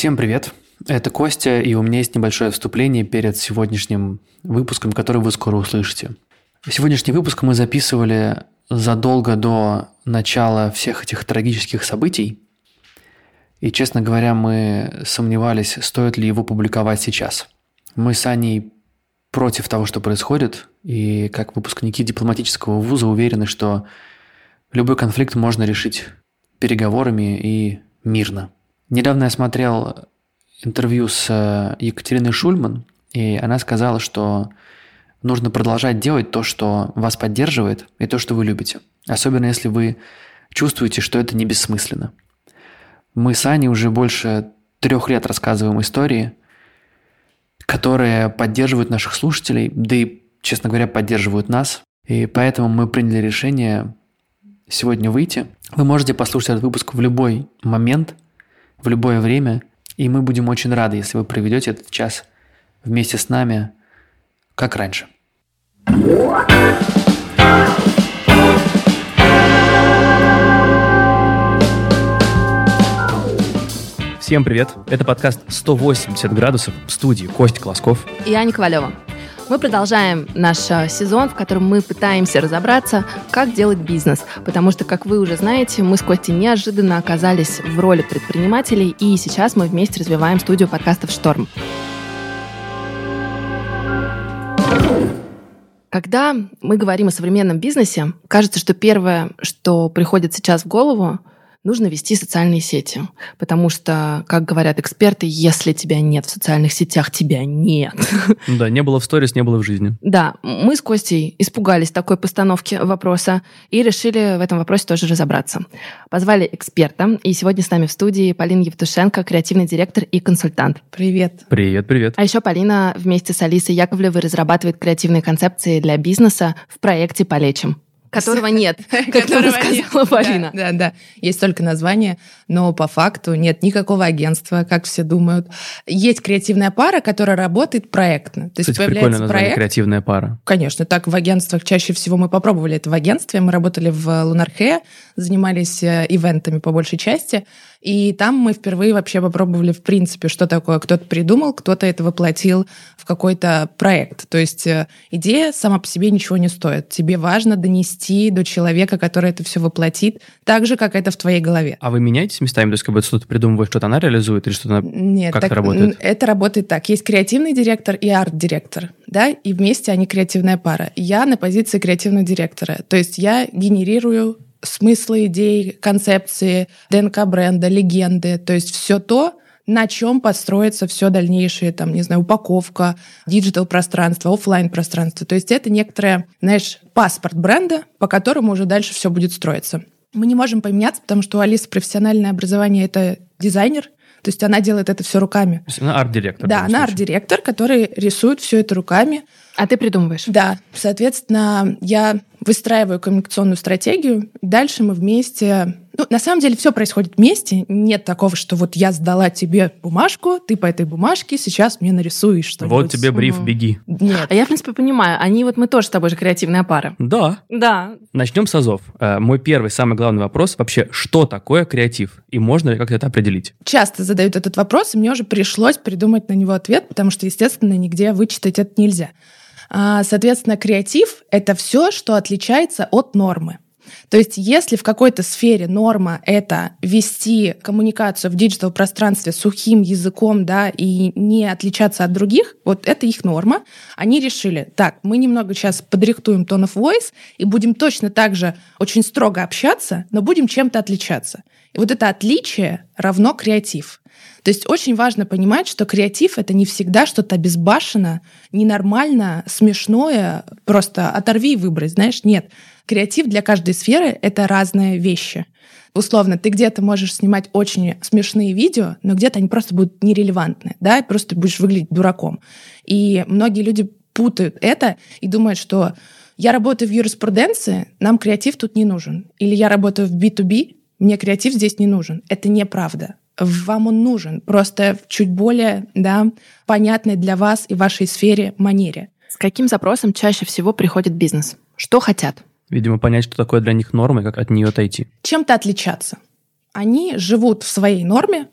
Всем привет! Это Костя, и у меня есть небольшое вступление перед сегодняшним выпуском, который вы скоро услышите. Сегодняшний выпуск мы записывали задолго до начала всех этих трагических событий. И, честно говоря, мы сомневались, стоит ли его публиковать сейчас. Мы с Аней против того, что происходит, и как выпускники дипломатического вуза уверены, что любой конфликт можно решить переговорами и мирно. Недавно я смотрел интервью с э, Екатериной Шульман, и она сказала, что нужно продолжать делать то, что вас поддерживает, и то, что вы любите. Особенно если вы чувствуете, что это не бессмысленно. Мы с Аней уже больше трех лет рассказываем истории, которые поддерживают наших слушателей, да и, честно говоря, поддерживают нас. И поэтому мы приняли решение сегодня выйти. Вы можете послушать этот выпуск в любой момент, в любое время, и мы будем очень рады, если вы проведете этот час вместе с нами, как раньше. Всем привет! Это подкаст «180 градусов» в студии Костя Колосков и Аня Ковалева. Мы продолжаем наш э, сезон, в котором мы пытаемся разобраться, как делать бизнес. Потому что, как вы уже знаете, мы с Костей неожиданно оказались в роли предпринимателей, и сейчас мы вместе развиваем студию подкастов «Шторм». Когда мы говорим о современном бизнесе, кажется, что первое, что приходит сейчас в голову, нужно вести социальные сети. Потому что, как говорят эксперты, если тебя нет в социальных сетях, тебя нет. Да, не было в сторис, не было в жизни. Да, мы с Костей испугались такой постановки вопроса и решили в этом вопросе тоже разобраться. Позвали эксперта, и сегодня с нами в студии Полина Евтушенко, креативный директор и консультант. Привет. Привет, привет. А еще Полина вместе с Алисой Яковлевой разрабатывает креативные концепции для бизнеса в проекте «Полечим» которого нет, как нам сказала Полина. Да, да, да. Есть только название, но по факту нет никакого агентства, как все думают. Есть креативная пара, которая работает проектно. То есть Кстати, появляется проект. креативная пара. Конечно, так в агентствах чаще всего мы попробовали это в агентстве. Мы работали в Лунархе, занимались э, ивентами по большей части. И там мы впервые вообще попробовали, в принципе, что такое кто-то придумал, кто-то это воплотил в какой-то проект. То есть э, идея сама по себе ничего не стоит. Тебе важно донести до человека, который это все воплотит, так же, как это в твоей голове. А вы меняетесь местами? То есть как бы что-то придумываешь, что-то она реализует, или что-то Нет, как так, это работает? Это работает так. Есть креативный директор и арт-директор, да, и вместе они креативная пара. Я на позиции креативного директора. То есть я генерирую смыслы идей, концепции, ДНК бренда, легенды, то есть все то, на чем построится все дальнейшее, там, не знаю, упаковка, digital пространство, офлайн пространство. То есть это некоторое, знаешь, паспорт бренда, по которому уже дальше все будет строиться. Мы не можем поменяться, потому что у Алисы профессиональное образование это дизайнер, то есть она делает это все руками. То есть она арт-директор. Да, она арт-директор, который рисует все это руками. А ты придумываешь? Да. Соответственно, я выстраиваю коммуникационную стратегию. Дальше мы вместе ну, на самом деле все происходит вместе. Нет такого, что вот я сдала тебе бумажку, ты по этой бумажке сейчас мне нарисуешь что-нибудь. Вот тебе бриф, угу. беги. Нет. А я, в принципе, понимаю. Они вот мы тоже с тобой же креативная пара. Да. Да. Начнем с азов. Э, мой первый, самый главный вопрос вообще, что такое креатив? И можно ли как-то это определить? Часто задают этот вопрос, и мне уже пришлось придумать на него ответ, потому что, естественно, нигде вычитать это нельзя. А, соответственно, креатив — это все, что отличается от нормы. То есть если в какой-то сфере норма — это вести коммуникацию в диджитал-пространстве сухим языком, да, и не отличаться от других, вот это их норма, они решили, так, мы немного сейчас подрихтуем tone of voice и будем точно так же очень строго общаться, но будем чем-то отличаться. И вот это отличие равно креатив. То есть очень важно понимать, что креатив — это не всегда что-то безбашенно, ненормально, смешное, просто оторви и выбрось, знаешь, нет. Креатив для каждой сферы — это разные вещи. Условно, ты где-то можешь снимать очень смешные видео, но где-то они просто будут нерелевантны, да, и просто будешь выглядеть дураком. И многие люди путают это и думают, что я работаю в юриспруденции, нам креатив тут не нужен. Или я работаю в B2B, мне креатив здесь не нужен. Это неправда вам он нужен, просто в чуть более да, понятной для вас и вашей сфере манере. С каким запросом чаще всего приходит бизнес? Что хотят? Видимо, понять, что такое для них норма и как от нее отойти. Чем-то отличаться. Они живут в своей норме,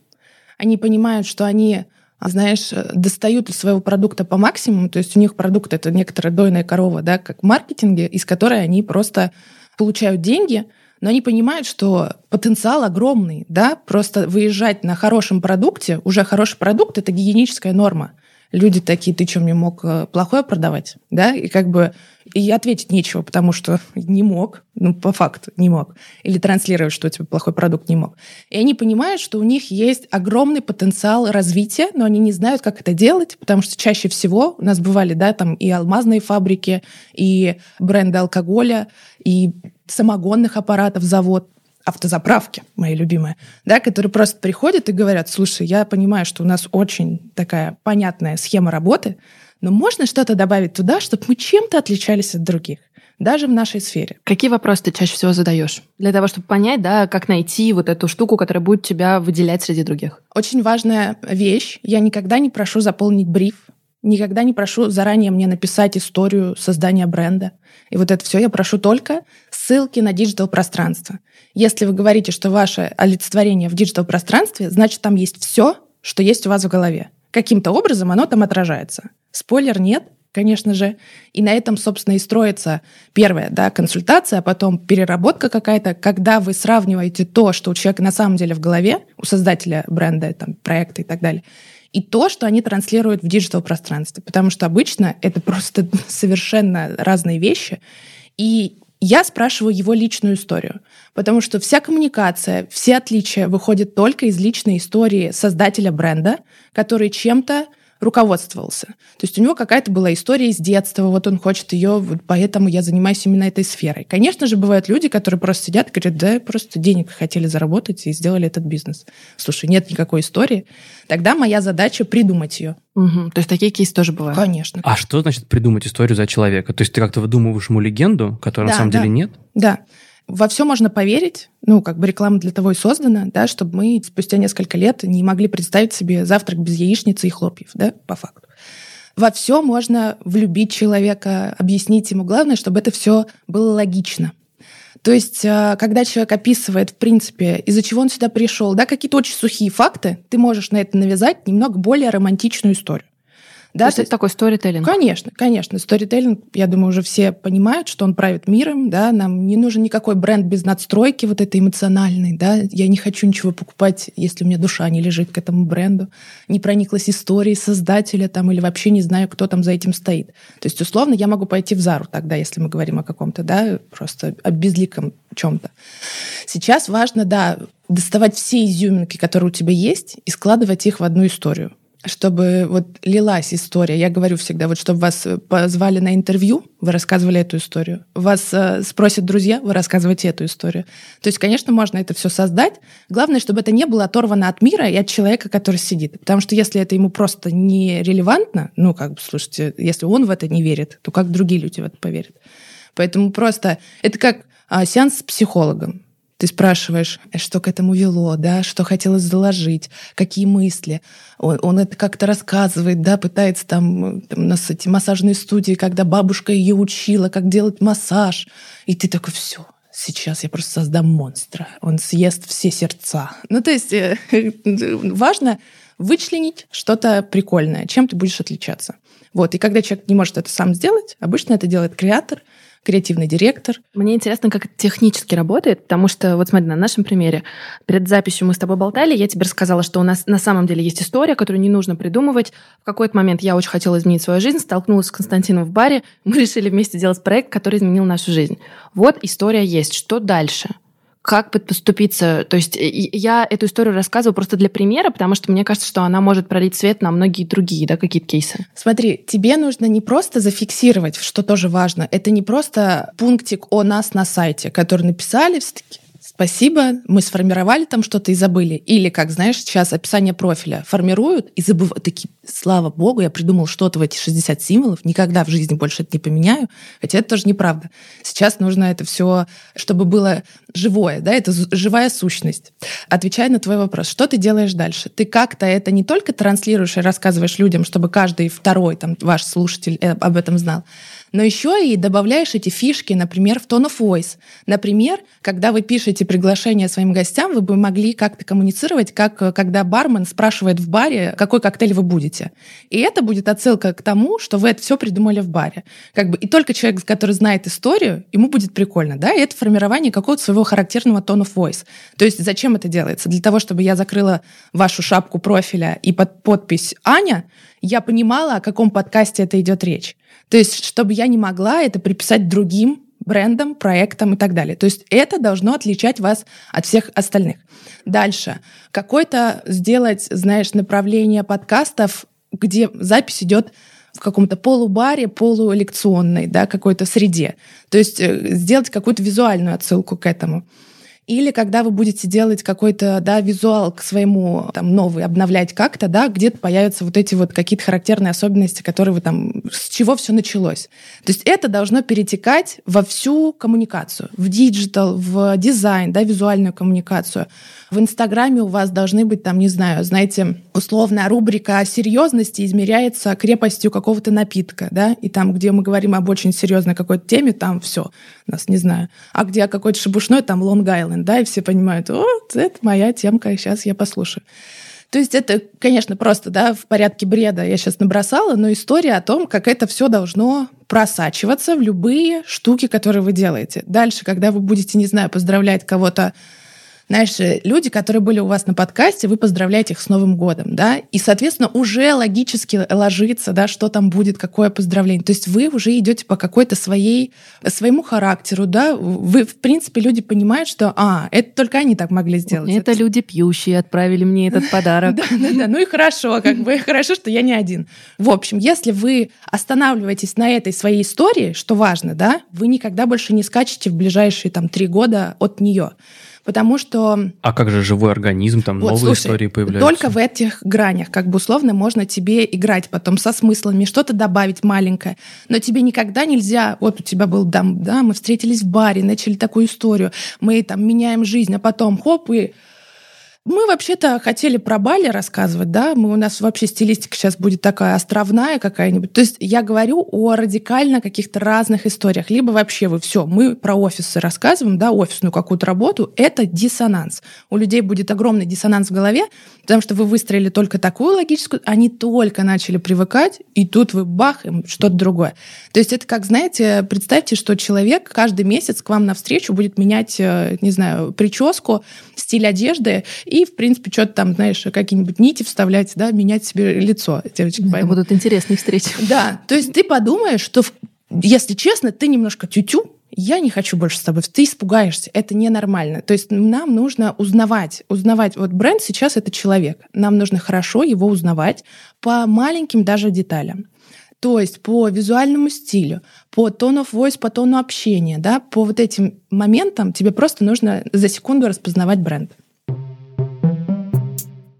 они понимают, что они знаешь, достают из своего продукта по максимуму, то есть у них продукт это некоторая дойная корова, да, как в маркетинге, из которой они просто получают деньги, но они понимают, что потенциал огромный, да, просто выезжать на хорошем продукте, уже хороший продукт — это гигиеническая норма люди такие, ты что, мне мог э, плохое продавать? Да, и как бы и ответить нечего, потому что не мог, ну, по факту не мог. Или транслировать, что у тебя плохой продукт не мог. И они понимают, что у них есть огромный потенциал развития, но они не знают, как это делать, потому что чаще всего у нас бывали, да, там и алмазные фабрики, и бренды алкоголя, и самогонных аппаратов завод автозаправки, мои любимые, да, которые просто приходят и говорят, слушай, я понимаю, что у нас очень такая понятная схема работы, но можно что-то добавить туда, чтобы мы чем-то отличались от других даже в нашей сфере. Какие вопросы ты чаще всего задаешь? Для того, чтобы понять, да, как найти вот эту штуку, которая будет тебя выделять среди других. Очень важная вещь. Я никогда не прошу заполнить бриф Никогда не прошу заранее мне написать историю создания бренда. И вот это все я прошу только ссылки на digital пространство. Если вы говорите, что ваше олицетворение в digital пространстве, значит, там есть все, что есть у вас в голове. Каким-то образом оно там отражается. Спойлер нет, конечно же. И на этом, собственно, и строится первая да, консультация, а потом переработка какая-то, когда вы сравниваете то, что у человека на самом деле в голове, у создателя бренда, там, проекта и так далее, и то, что они транслируют в диджитал-пространстве. Потому что обычно это просто совершенно разные вещи. И я спрашиваю его личную историю, потому что вся коммуникация, все отличия выходят только из личной истории создателя бренда, который чем-то руководствовался. То есть у него какая-то была история из детства, вот он хочет ее, вот поэтому я занимаюсь именно этой сферой. Конечно же, бывают люди, которые просто сидят и говорят, да, просто денег хотели заработать и сделали этот бизнес. Слушай, нет никакой истории. Тогда моя задача придумать ее. Угу. То есть такие кейсы тоже бывают? Конечно. А что значит придумать историю за человека? То есть ты как-то выдумываешь ему легенду, которая да, на самом да. деле нет? Да во все можно поверить, ну, как бы реклама для того и создана, да, чтобы мы спустя несколько лет не могли представить себе завтрак без яичницы и хлопьев, да, по факту. Во все можно влюбить человека, объяснить ему. Главное, чтобы это все было логично. То есть, а, когда человек описывает, в принципе, из-за чего он сюда пришел, да, какие-то очень сухие факты, ты можешь на это навязать немного более романтичную историю. Да, то есть это такой сторителлинг? Конечно, конечно. Сторителлинг, я думаю, уже все понимают, что он правит миром, да, нам не нужен никакой бренд без надстройки вот этой эмоциональной, да, я не хочу ничего покупать, если у меня душа не лежит к этому бренду, не прониклась историей создателя там или вообще не знаю, кто там за этим стоит. То есть, условно, я могу пойти в Зару тогда, если мы говорим о каком-то, да, просто о безликом чем-то. Сейчас важно, да, доставать все изюминки, которые у тебя есть, и складывать их в одну историю чтобы вот лилась история. Я говорю всегда, вот чтобы вас э, позвали на интервью, вы рассказывали эту историю. Вас э, спросят друзья, вы рассказываете эту историю. То есть, конечно, можно это все создать. Главное, чтобы это не было оторвано от мира и от человека, который сидит. Потому что если это ему просто не релевантно, ну, как бы, слушайте, если он в это не верит, то как другие люди в это поверят? Поэтому просто это как а, сеанс с психологом. Ты спрашиваешь, э, что к этому вело, да, что хотелось заложить, какие мысли. Он, он это как-то рассказывает, да, пытается там, там у нас эти массажные студии, когда бабушка ее учила, как делать массаж. И ты такой, все, сейчас я просто создам монстра. Он съест все сердца. Ну, то есть э, важно вычленить что-то прикольное, чем ты будешь отличаться. Вот. И когда человек не может это сам сделать, обычно это делает креатор — креативный директор. Мне интересно, как это технически работает, потому что, вот смотри, на нашем примере, перед записью мы с тобой болтали, я тебе рассказала, что у нас на самом деле есть история, которую не нужно придумывать. В какой-то момент я очень хотела изменить свою жизнь, столкнулась с Константином в баре, мы решили вместе делать проект, который изменил нашу жизнь. Вот история есть. Что дальше? Как подступиться. То есть я эту историю рассказываю просто для примера, потому что мне кажется, что она может пролить свет на многие другие да, какие-то кейсы. Смотри, тебе нужно не просто зафиксировать, что тоже важно. Это не просто пунктик о нас на сайте, который написали, все-таки спасибо, мы сформировали там что-то и забыли. Или, как знаешь, сейчас описание профиля формируют и забывают, такие, слава богу, я придумал что-то в эти 60 символов, никогда в жизни больше это не поменяю, хотя это тоже неправда. Сейчас нужно это все, чтобы было живое, да, это живая сущность. Отвечая на твой вопрос, что ты делаешь дальше? Ты как-то это не только транслируешь и рассказываешь людям, чтобы каждый второй там ваш слушатель э, об этом знал, но еще и добавляешь эти фишки, например, в tone of voice. Например, когда вы пишете приглашение своим гостям, вы бы могли как-то коммуницировать, как э, когда бармен спрашивает в баре, какой коктейль вы будете. И это будет отсылка к тому, что вы это все придумали в баре. Как бы, и только человек, который знает историю, ему будет прикольно. Да? И это формирование какого-то своего характерного tone of voice. То есть зачем это делается? Для того, чтобы я закрыла вашу шапку профиля и под подпись «Аня», я понимала, о каком подкасте это идет речь. То есть, чтобы я не могла это приписать другим брендам, проектам и так далее. То есть это должно отличать вас от всех остальных. Дальше. Какой-то сделать, знаешь, направление подкастов, где запись идет в каком-то полубаре, полулекционной, да, какой-то среде. То есть э, сделать какую-то визуальную отсылку к этому. Или когда вы будете делать какой-то да, визуал к своему там, новый, обновлять как-то, да, где-то появятся вот эти вот какие-то характерные особенности, которые вы там, с чего все началось. То есть это должно перетекать во всю коммуникацию, в digital, в дизайн, да, визуальную коммуникацию. В Инстаграме у вас должны быть там, не знаю, знаете, условная рубрика серьезности измеряется крепостью какого-то напитка, да, и там, где мы говорим об очень серьезной какой-то теме, там все, нас не знаю. А где какой-то шебушной, там Лонг-Айленд, да, и все понимают, вот, это моя темка, сейчас я послушаю. То есть это, конечно, просто да, в порядке бреда я сейчас набросала, но история о том, как это все должно просачиваться в любые штуки, которые вы делаете. Дальше, когда вы будете, не знаю, поздравлять кого-то знаешь, э, люди, которые были у вас на подкасте, вы поздравляете их с Новым годом, да, и, соответственно, уже логически ложится, да, что там будет, какое поздравление. То есть вы уже идете по какой-то своей, своему характеру, да, вы, в принципе, люди понимают, что, а, это только они так могли сделать. Это, это... люди пьющие отправили мне этот подарок. Да, да, да, ну и хорошо, как бы, хорошо, что я не один. В общем, если вы останавливаетесь на этой своей истории, что важно, да, вы никогда больше не скачете в ближайшие там три года от нее. Потому что... А как же живой организм, там вот, новые слушай, истории появляются? Только в этих гранях, как бы условно, можно тебе играть потом со смыслами, что-то добавить маленькое. Но тебе никогда нельзя... Вот у тебя был дам, да, мы встретились в баре, начали такую историю, мы там меняем жизнь, а потом хоп, и мы вообще-то хотели про Бали рассказывать, да, мы, у нас вообще стилистика сейчас будет такая островная какая-нибудь. То есть я говорю о радикально каких-то разных историях. Либо вообще вы все, мы про офисы рассказываем, да, офисную какую-то работу, это диссонанс. У людей будет огромный диссонанс в голове, потому что вы выстроили только такую логическую, они только начали привыкать, и тут вы бах, им что-то другое. То есть это как, знаете, представьте, что человек каждый месяц к вам навстречу будет менять, э, не знаю, прическу, стиль одежды, и, в принципе, что-то там, знаешь, какие-нибудь нити вставлять, да, менять себе лицо. Девочки Это поймут. будут интересные встречи. Да, то есть ты подумаешь, что, если честно, ты немножко тютю, я не хочу больше с тобой, ты испугаешься, это ненормально. То есть нам нужно узнавать, узнавать, вот бренд сейчас это человек, нам нужно хорошо его узнавать по маленьким даже деталям. То есть по визуальному стилю, по тону of voice, по тону общения, да, по вот этим моментам тебе просто нужно за секунду распознавать бренд.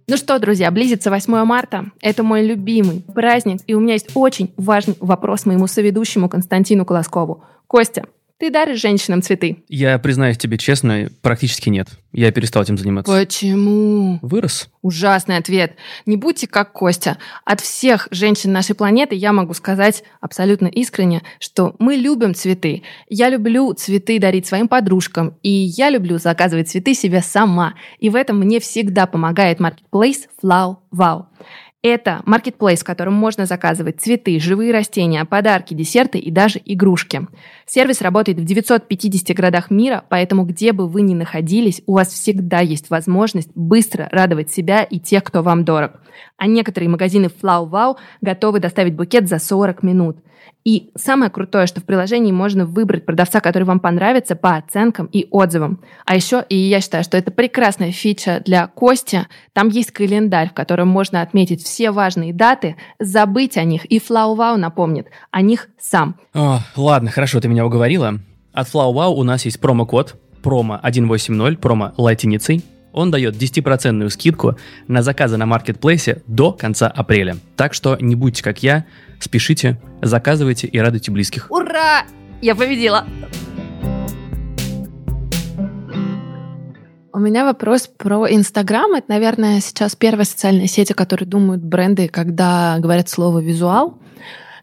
Ну что, друзья, близится 8 марта. Это мой любимый праздник, и у меня есть очень важный вопрос моему соведущему Константину Колоскову. Костя, ты даришь женщинам цветы? Я признаюсь тебе честно, практически нет. Я перестал этим заниматься. Почему? Вырос. Ужасный ответ. Не будьте как Костя. От всех женщин нашей планеты я могу сказать абсолютно искренне, что мы любим цветы. Я люблю цветы дарить своим подружкам, и я люблю заказывать цветы себе сама. И в этом мне всегда помогает маркетплейс Flow Wow. Это маркетплейс, в котором можно заказывать цветы, живые растения, подарки, десерты и даже игрушки. Сервис работает в 950 городах мира, поэтому где бы вы ни находились, у вас всегда есть возможность быстро радовать себя и тех, кто вам дорог. А некоторые магазины Flow Wow готовы доставить букет за 40 минут. И самое крутое, что в приложении можно выбрать продавца, который вам понравится по оценкам и отзывам. А еще, и я считаю, что это прекрасная фича для Кости, там есть календарь, в котором можно отметить все важные даты, забыть о них, и FlowWow напомнит о них сам. О, ладно, хорошо, ты меня уговорила. От FlowWow у нас есть промокод, промо 180, промо латиницей, он дает 10% скидку на заказы на маркетплейсе до конца апреля. Так что не будьте как я, спешите, заказывайте и радуйте близких. Ура! Я победила! У меня вопрос про Инстаграм. Это, наверное, сейчас первая социальная сеть, о которой думают бренды, когда говорят слово «визуал».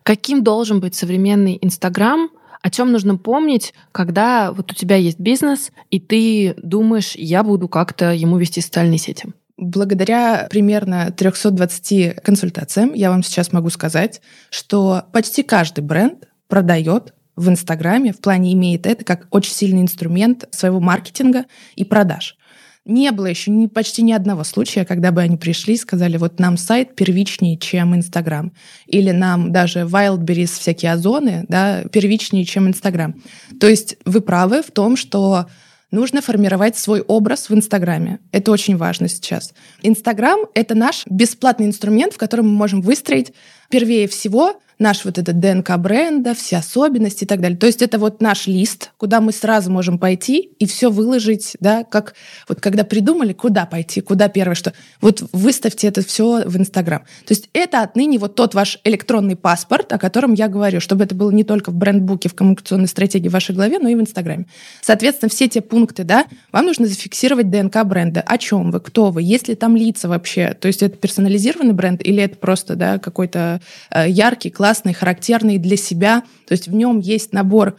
Каким должен быть современный Инстаграм? О чем нужно помнить, когда вот у тебя есть бизнес, и ты думаешь, я буду как-то ему вести социальные сети? Благодаря примерно 320 консультациям я вам сейчас могу сказать, что почти каждый бренд продает в Инстаграме, в плане имеет это как очень сильный инструмент своего маркетинга и продаж. Не было еще ни, почти ни одного случая, когда бы они пришли и сказали, вот нам сайт первичнее, чем Инстаграм. Или нам даже Wildberries, всякие озоны, да, первичнее, чем Инстаграм. То есть вы правы в том, что нужно формировать свой образ в Инстаграме. Это очень важно сейчас. Инстаграм — это наш бесплатный инструмент, в котором мы можем выстроить первее всего наш вот этот ДНК бренда, все особенности и так далее. То есть это вот наш лист, куда мы сразу можем пойти и все выложить, да, как вот когда придумали, куда пойти, куда первое, что вот выставьте это все в Инстаграм. То есть это отныне вот тот ваш электронный паспорт, о котором я говорю, чтобы это было не только в брендбуке, в коммуникационной стратегии в вашей голове, но и в Инстаграме. Соответственно, все те пункты, да, вам нужно зафиксировать ДНК бренда. О чем вы, кто вы, есть ли там лица вообще, то есть это персонализированный бренд или это просто, да, какой-то яркий, классный, характерный для себя. То есть в нем есть набор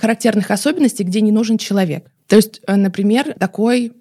характерных особенностей, где не нужен человек. То есть, э, например, такой,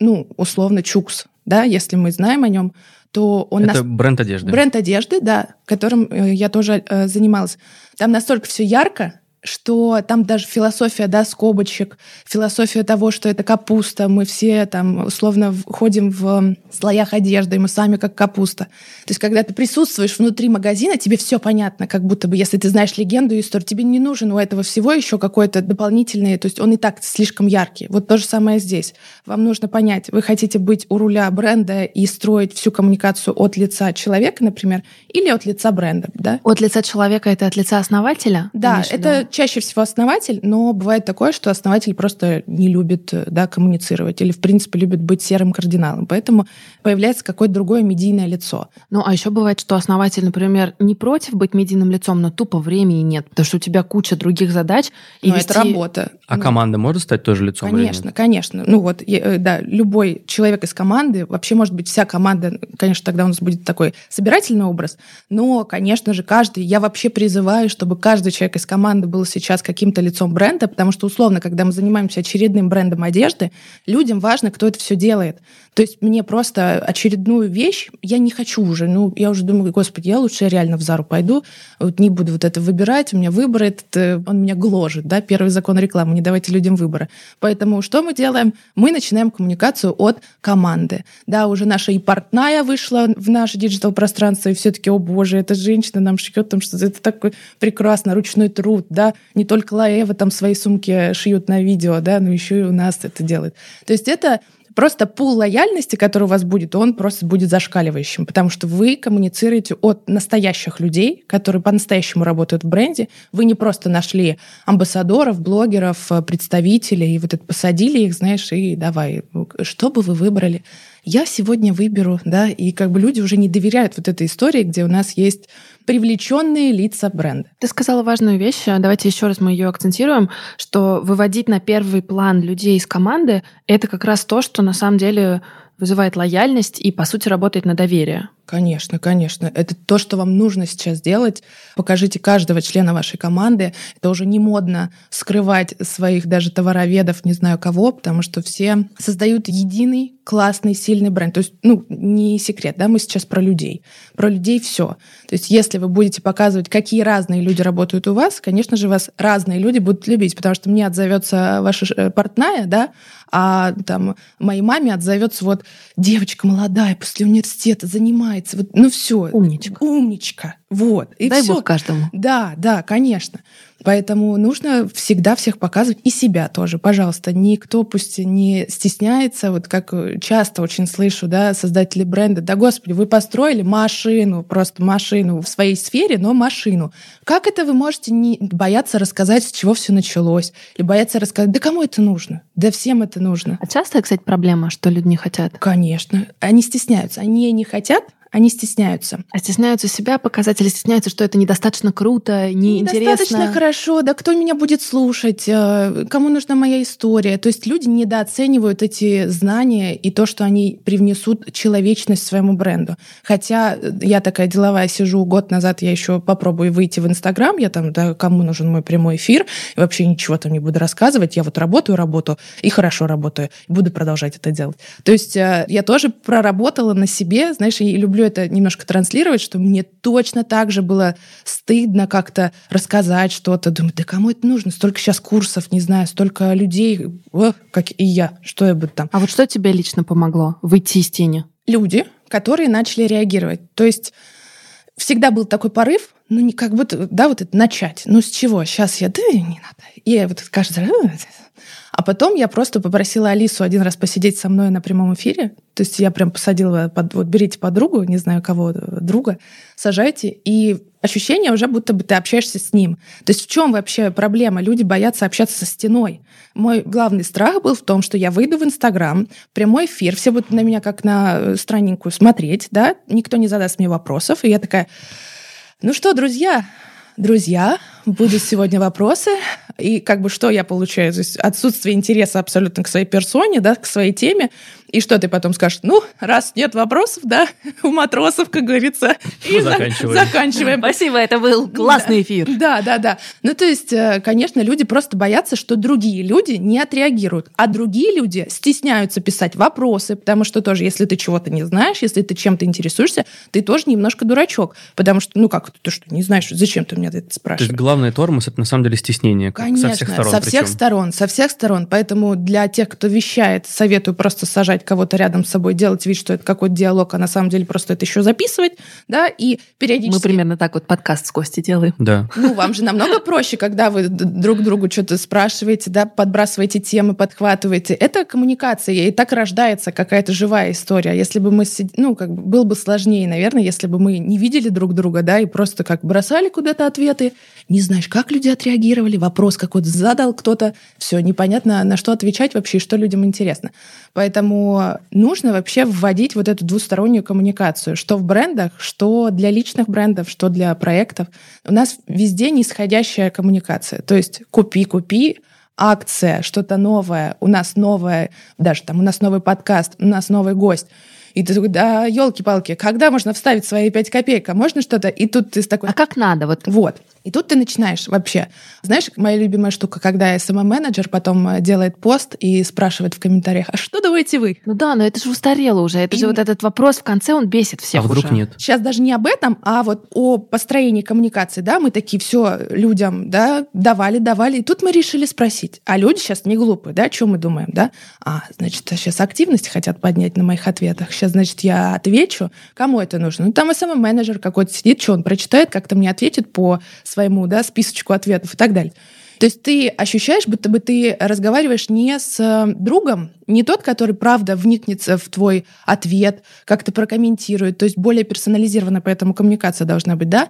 ну, условно, чукс, да, если мы знаем о нем, то он... Это нас... бренд одежды. Бренд одежды, да, которым э, я тоже э, занималась. Там настолько все ярко, что там даже философия, да, скобочек, философия того, что это капуста, мы все там условно ходим в слоях одежды, и мы сами как капуста. То есть, когда ты присутствуешь внутри магазина, тебе все понятно, как будто бы, если ты знаешь легенду и историю, тебе не нужен у этого всего еще какой-то дополнительный, то есть он и так слишком яркий. Вот то же самое здесь. Вам нужно понять, вы хотите быть у руля бренда и строить всю коммуникацию от лица человека, например, или от лица бренда, да? От лица человека это от лица основателя? Да, это чаще всего основатель, но бывает такое, что основатель просто не любит да, коммуницировать или, в принципе, любит быть серым кардиналом. Поэтому появляется какое-то другое медийное лицо. Ну, а еще бывает, что основатель, например, не против быть медийным лицом, но тупо времени нет, потому что у тебя куча других задач. И но вести... это работа. А ну, команда может стать тоже лицом Конечно, времени? конечно. Ну вот, э, да, любой человек из команды, вообще, может быть, вся команда, конечно, тогда у нас будет такой собирательный образ, но, конечно же, каждый, я вообще призываю, чтобы каждый человек из команды был был сейчас каким-то лицом бренда, потому что, условно, когда мы занимаемся очередным брендом одежды, людям важно, кто это все делает. То есть мне просто очередную вещь я не хочу уже. Ну, я уже думаю, господи, я лучше реально в Зару пойду, вот не буду вот это выбирать, у меня выбор этот, э, он меня гложет, да, первый закон рекламы, не давайте людям выбора. Поэтому что мы делаем? Мы начинаем коммуникацию от команды. Да, уже наша и портная вышла в наше диджитал-пространство, и все таки о боже, эта женщина нам шьет там что-то, это такой прекрасно, ручной труд, да, не только Лаева там свои сумки шьют на видео, да, но еще и у нас это делают. То есть это просто пул лояльности, который у вас будет, он просто будет зашкаливающим, потому что вы коммуницируете от настоящих людей, которые по-настоящему работают в бренде. Вы не просто нашли амбассадоров, блогеров, представителей, и вот это посадили их, знаешь, и давай, что бы вы выбрали? Я сегодня выберу, да, и как бы люди уже не доверяют вот этой истории, где у нас есть привлеченные лица бренда. Ты сказала важную вещь, давайте еще раз мы ее акцентируем, что выводить на первый план людей из команды — это как раз то, что на самом деле вызывает лояльность и, по сути, работает на доверие. Конечно, конечно. Это то, что вам нужно сейчас делать. Покажите каждого члена вашей команды. Это уже не модно скрывать своих даже товароведов, не знаю кого, потому что все создают единый классный, сильный бренд. То есть, ну, не секрет, да, мы сейчас про людей. Про людей все. То есть, если вы будете показывать, какие разные люди работают у вас, конечно же, вас разные люди будут любить, потому что мне отзовется ваша э, портная, да, а там моей маме отзовется вот девочка молодая после университета занимается, вот, ну все. Умничка. Умничка. Вот. И Дай все. бог каждому. Да, да, конечно. Поэтому нужно всегда всех показывать, и себя тоже, пожалуйста. Никто пусть не стесняется, вот как часто очень слышу, да, создатели бренда, да, господи, вы построили машину, просто машину в своей сфере, но машину. Как это вы можете не бояться рассказать, с чего все началось? Или бояться рассказать, да кому это нужно? Да всем это нужно. А часто, кстати, проблема, что люди не хотят? Конечно. Они стесняются. Они не хотят, они стесняются. А стесняются себя показать или стесняются, что это недостаточно круто, неинтересно? Недостаточно хорошо, да кто меня будет слушать, э, кому нужна моя история. То есть люди недооценивают эти знания и то, что они привнесут человечность своему бренду. Хотя я такая деловая сижу, год назад я еще попробую выйти в Инстаграм, я там, да, кому нужен мой прямой эфир, и вообще ничего там не буду рассказывать, я вот работаю работу и хорошо работаю, буду продолжать это делать. То есть э, я тоже проработала на себе, знаешь, и люблю люблю это немножко транслировать, что мне точно так же было стыдно как-то рассказать что-то. Думаю, да кому это нужно? Столько сейчас курсов, не знаю, столько людей, о, как и я, что я буду там. А вот что тебе лично помогло выйти из тени? Люди, которые начали реагировать. То есть всегда был такой порыв, ну, не как будто, да, вот это начать. Ну, с чего? Сейчас я, да, не надо. И вот кажется, а потом я просто попросила Алису один раз посидеть со мной на прямом эфире. То есть я прям посадила, под, вот берите подругу, не знаю кого, друга, сажайте, и ощущение уже будто бы ты общаешься с ним. То есть в чем вообще проблема? Люди боятся общаться со стеной. Мой главный страх был в том, что я выйду в Инстаграм, прямой эфир, все будут на меня как на странненькую смотреть, да, никто не задаст мне вопросов, и я такая, ну что, друзья, друзья, будут сегодня вопросы. И как бы что я получаю? То есть отсутствие интереса абсолютно к своей персоне, да, к своей теме. И что ты потом скажешь? Ну, раз нет вопросов, да, у матросов, как говорится, и заканчиваем. заканчиваем. Спасибо, это был классный эфир. Да, да, да. Ну, то есть, э, конечно, люди просто боятся, что другие люди не отреагируют, а другие люди стесняются писать вопросы, потому что тоже, если ты чего-то не знаешь, если ты чем-то интересуешься, ты тоже немножко дурачок, потому что, ну как, ты что, не знаешь, зачем ты меня это спрашиваешь? Главный тормоз это на самом деле стеснение. Конечно, со всех сторон. Со всех причем. сторон, со всех сторон. Поэтому для тех, кто вещает, советую просто сажать кого-то рядом с собой, делать вид, что это какой-то диалог, а на самом деле просто это еще записывать, да, и периодически... Мы примерно так вот подкаст с Костей делаем. Да. Ну, вам же намного проще, когда вы друг другу что-то спрашиваете, да, подбрасываете темы, подхватываете. Это коммуникация, и так рождается какая-то живая история. Если бы мы, ну, как бы, было бы сложнее, наверное, если бы мы не видели друг друга, да, и просто как бросали куда-то ответы, не знаешь, как люди отреагировали, вопрос какой-то задал кто-то, все непонятно, на что отвечать вообще, и что людям интересно. Поэтому нужно вообще вводить вот эту двустороннюю коммуникацию, что в брендах, что для личных брендов, что для проектов. У нас везде нисходящая коммуникация. То есть купи, купи, акция, что-то новое, у нас новое, даже там у нас новый подкаст, у нас новый гость. И ты такой, да, елки-палки, когда можно вставить свои пять копеек, а можно что-то? И тут ты такой... А как надо? Вот. Вот. И тут ты начинаешь вообще. Знаешь, моя любимая штука, когда SMM-менеджер потом э, делает пост и спрашивает в комментариях, а что думаете вы? Ну да, но это же устарело уже. Это и... же вот этот вопрос в конце, он бесит всех А вдруг уже. нет? Сейчас даже не об этом, а вот о построении коммуникации, да, мы такие все людям, да, давали, давали, и тут мы решили спросить. А люди сейчас не глупые, да, что мы думаем, да? А, значит, сейчас активность хотят поднять на моих ответах. Сейчас, значит, я отвечу. Кому это нужно? Ну, там SMM-менеджер какой-то сидит, что он прочитает, как-то мне ответит по своему да, списочку ответов и так далее. То есть ты ощущаешь, будто бы ты разговариваешь не с э, другом, не тот, который правда вникнется в твой ответ, как-то прокомментирует, то есть более персонализированная поэтому коммуникация должна быть, да?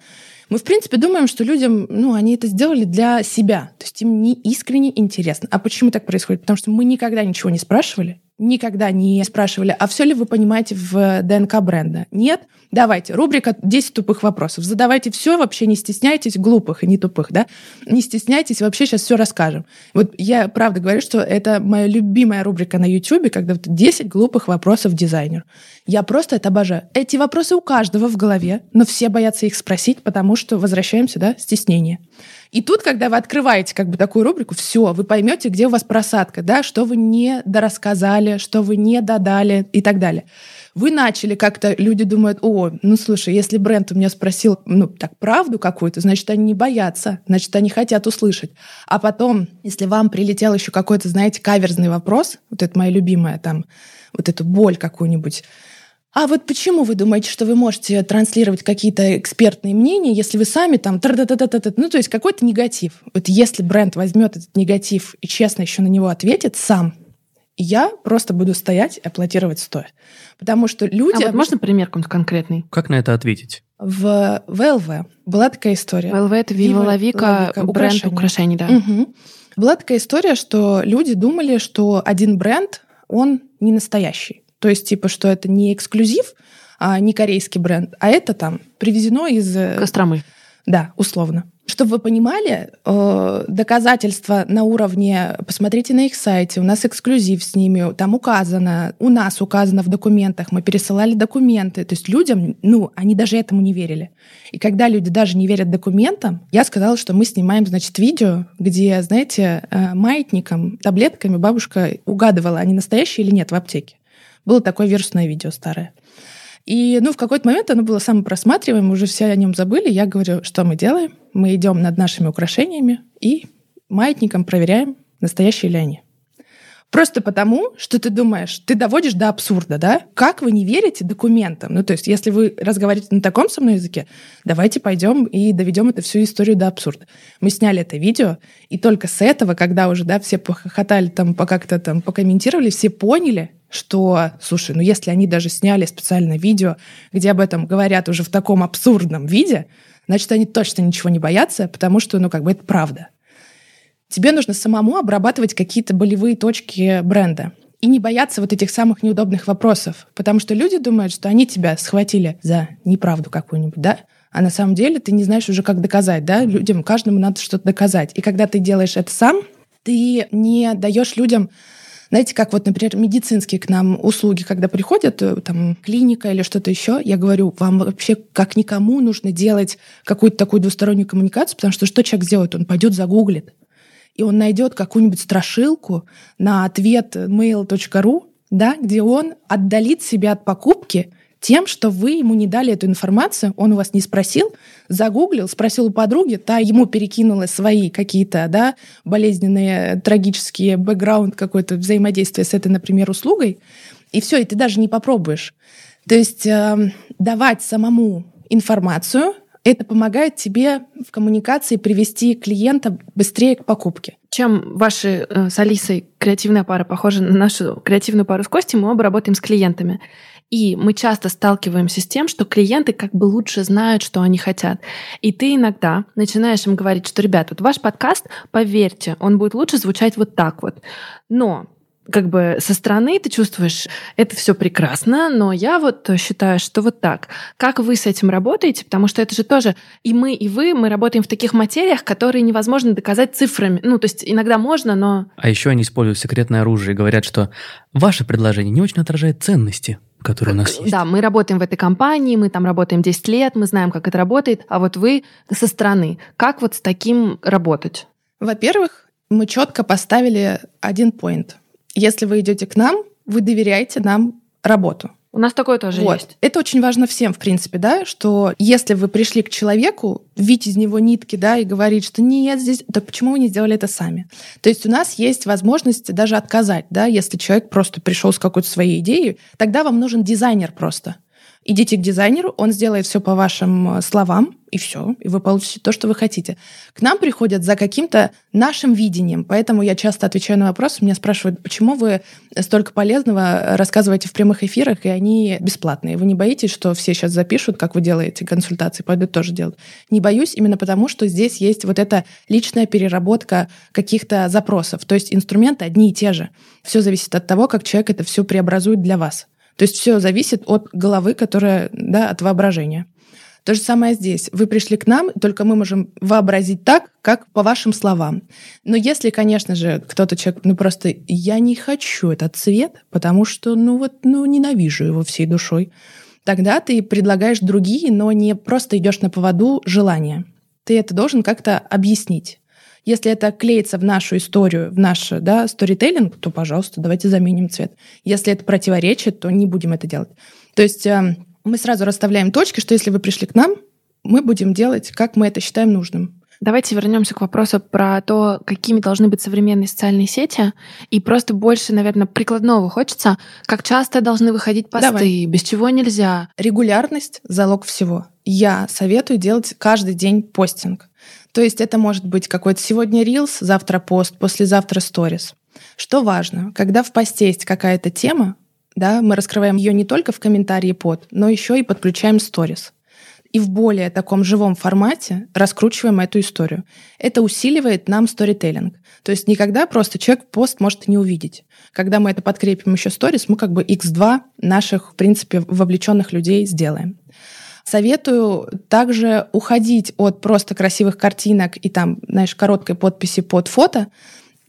Мы, в принципе, думаем, что людям, ну, они это сделали для себя, то есть им не искренне интересно. А почему так происходит? Потому что мы никогда ничего не спрашивали, никогда не спрашивали, а все ли вы понимаете в ДНК бренда? Нет? Давайте, рубрика 10 тупых вопросов. Задавайте все, вообще не стесняйтесь, глупых и не тупых, да? Не стесняйтесь, вообще сейчас все расскажем. Вот я правда говорю, что это моя любимая рубрика на YouTube, когда вот 10 глупых вопросов дизайнеру. Я просто это обожаю. Эти вопросы у каждого в голове, но все боятся их спросить, потому что, возвращаемся, да, стеснение. И тут, когда вы открываете как бы такую рубрику, все, вы поймете, где у вас просадка, да, что вы не дорассказали, что вы не додали и так далее. Вы начали как-то, люди думают, о, ну слушай, если бренд у меня спросил, ну так, правду какую-то, значит, они не боятся, значит, они хотят услышать. А потом, если вам прилетел еще какой-то, знаете, каверзный вопрос, вот это моя любимая там, вот эту боль какую-нибудь, а вот почему вы думаете, что вы можете транслировать какие-то экспертные мнения, если вы сами там... Ну, то есть какой-то негатив. Вот если бренд возьмет этот негатив и честно еще на него ответит сам, я просто буду стоять и аплодировать стоя. Потому что люди... А вот можно пример какой-то конкретный? Как на это ответить? В ВЛВ была такая история. ВЛВ — это Viva La Vica, бренд украшений, украшений да. Угу. Была такая история, что люди думали, что один бренд, он не настоящий. То есть, типа, что это не эксклюзив, а не корейский бренд, а это там привезено из... Э, Костромы. Да, условно. Чтобы вы понимали, э, доказательства на уровне, посмотрите на их сайте, у нас эксклюзив с ними, там указано, у нас указано в документах, мы пересылали документы. То есть людям, ну, они даже этому не верили. И когда люди даже не верят документам, я сказала, что мы снимаем, значит, видео, где, знаете, э, маятником, таблетками бабушка угадывала, они настоящие или нет в аптеке. Было такое вирусное видео старое. И, ну, в какой-то момент оно было самопросматриваемым, уже все о нем забыли. Я говорю, что мы делаем? Мы идем над нашими украшениями и маятником проверяем, настоящие ли они. Просто потому, что ты думаешь, ты доводишь до абсурда, да? Как вы не верите документам? Ну, то есть, если вы разговариваете на таком со мной языке, давайте пойдем и доведем эту всю историю до абсурда. Мы сняли это видео, и только с этого, когда уже, да, все похохотали там, как-то там покомментировали, все поняли, что, слушай, ну если они даже сняли специальное видео, где об этом говорят уже в таком абсурдном виде, значит, они точно ничего не боятся, потому что, ну, как бы это правда. Тебе нужно самому обрабатывать какие-то болевые точки бренда и не бояться вот этих самых неудобных вопросов, потому что люди думают, что они тебя схватили за неправду какую-нибудь, да? А на самом деле ты не знаешь уже, как доказать, да? Людям, каждому надо что-то доказать. И когда ты делаешь это сам, ты не даешь людям знаете, как вот, например, медицинские к нам услуги, когда приходят, э, там, клиника или что-то еще, я говорю, вам вообще как никому нужно делать какую-то такую двустороннюю коммуникацию, потому что что человек сделает? Он пойдет загуглит, и он найдет какую-нибудь страшилку на ответ mail.ru, да, где он отдалит себя от покупки, тем, что вы ему не дали эту информацию, он у вас не спросил, загуглил, спросил у подруги, та ему перекинула свои какие-то да, болезненные, трагические бэкграунд, какое-то взаимодействие с этой, например, услугой, и все, и ты даже не попробуешь. То есть э, давать самому информацию, это помогает тебе в коммуникации привести клиента быстрее к покупке. Чем ваши э, с Алисой креативная пара похожа на нашу креативную пару с Костей, мы оба работаем с клиентами. И мы часто сталкиваемся с тем, что клиенты как бы лучше знают, что они хотят. И ты иногда начинаешь им говорить, что, ребят, вот ваш подкаст, поверьте, он будет лучше звучать вот так вот. Но как бы со стороны ты чувствуешь, это все прекрасно, но я вот считаю, что вот так. Как вы с этим работаете? Потому что это же тоже и мы, и вы, мы работаем в таких материях, которые невозможно доказать цифрами. Ну, то есть иногда можно, но... А еще они используют секретное оружие и говорят, что ваше предложение не очень отражает ценности которые у нас есть. Да, мы работаем в этой компании, мы там работаем 10 лет, мы знаем, как это работает, а вот вы со стороны, как вот с таким работать? Во-первых, мы четко поставили один поинт. Если вы идете к нам, вы доверяете нам работу. У нас такое тоже вот. есть. Это очень важно всем, в принципе, да, что если вы пришли к человеку, видеть из него нитки, да, и говорить, что нет, здесь, то почему вы не сделали это сами? То есть у нас есть возможность даже отказать, да, если человек просто пришел с какой-то своей идеей, тогда вам нужен дизайнер просто. Идите к дизайнеру, он сделает все по вашим э, словам, и все, и вы получите то, что вы хотите. К нам приходят за каким-то нашим видением, поэтому я часто отвечаю на вопросы, меня спрашивают, почему вы столько полезного рассказываете в прямых эфирах, и они бесплатные. Вы не боитесь, что все сейчас запишут, как вы делаете консультации, пойдут тоже делать? Не боюсь именно потому, что здесь есть вот эта личная переработка каких-то запросов. То есть инструменты одни и те же. Все зависит от того, как человек это все преобразует для вас. То есть все зависит от головы, которая, да, от воображения. То же самое здесь. Вы пришли к нам, только мы можем вообразить так, как по вашим словам. Но если, конечно же, кто-то человек, ну просто я не хочу этот цвет, потому что, ну вот, ну ненавижу его всей душой, тогда ты предлагаешь другие, но не просто идешь на поводу желания. Ты это должен как-то объяснить. Если это клеится в нашу историю, в наш да, сторителлинг, то, пожалуйста, давайте заменим цвет. Если это противоречит, то не будем это делать. То есть эм, мы сразу расставляем точки, что если вы пришли к нам, мы будем делать, как мы это считаем нужным. Давайте вернемся к вопросу про то, какими должны быть современные социальные сети. И просто больше, наверное, прикладного хочется. Как часто должны выходить посты, Давай. без чего нельзя. Регулярность — залог всего. Я советую делать каждый день постинг. То есть это может быть какой-то сегодня рилс, завтра пост, послезавтра сторис. Что важно, когда в посте есть какая-то тема, да, мы раскрываем ее не только в комментарии под, но еще и подключаем сторис. И в более таком живом формате раскручиваем эту историю. Это усиливает нам сторителлинг. То есть никогда просто человек пост может не увидеть. Когда мы это подкрепим еще сторис, мы как бы x2 наших, в принципе, вовлеченных людей сделаем. Советую также уходить от просто красивых картинок и там, знаешь, короткой подписи под фото,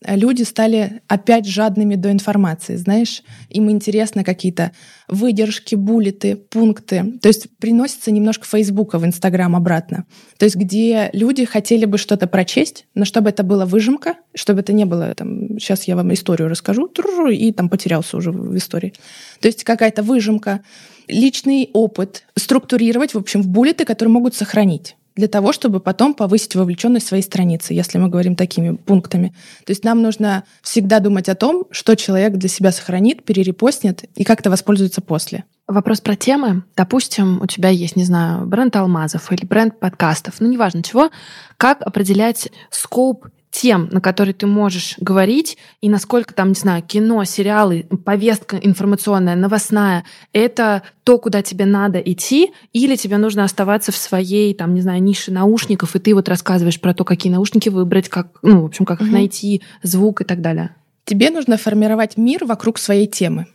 люди стали опять жадными до информации, знаешь, им интересны какие-то выдержки, буллеты, пункты. То есть приносится немножко Фейсбука в Инстаграм обратно. То есть где люди хотели бы что-то прочесть, но чтобы это была выжимка, чтобы это не было там, сейчас я вам историю расскажу, и там потерялся уже в истории. То есть какая-то выжимка, личный опыт, структурировать, в общем, в буллеты, которые могут сохранить для того, чтобы потом повысить вовлеченность своей страницы, если мы говорим такими пунктами. То есть нам нужно всегда думать о том, что человек для себя сохранит, перерепостнет и как-то воспользуется после. Вопрос про темы. Допустим, у тебя есть, не знаю, бренд алмазов или бренд подкастов, ну неважно чего. Как определять скоп тем, на которые ты можешь говорить, и насколько там, не знаю, кино, сериалы, повестка информационная, новостная, это то, куда тебе надо идти, или тебе нужно оставаться в своей, там, не знаю, нише наушников, и ты вот рассказываешь про то, какие наушники выбрать, как, ну, в общем, как их найти, звук и так далее. Тебе нужно формировать мир вокруг своей темы.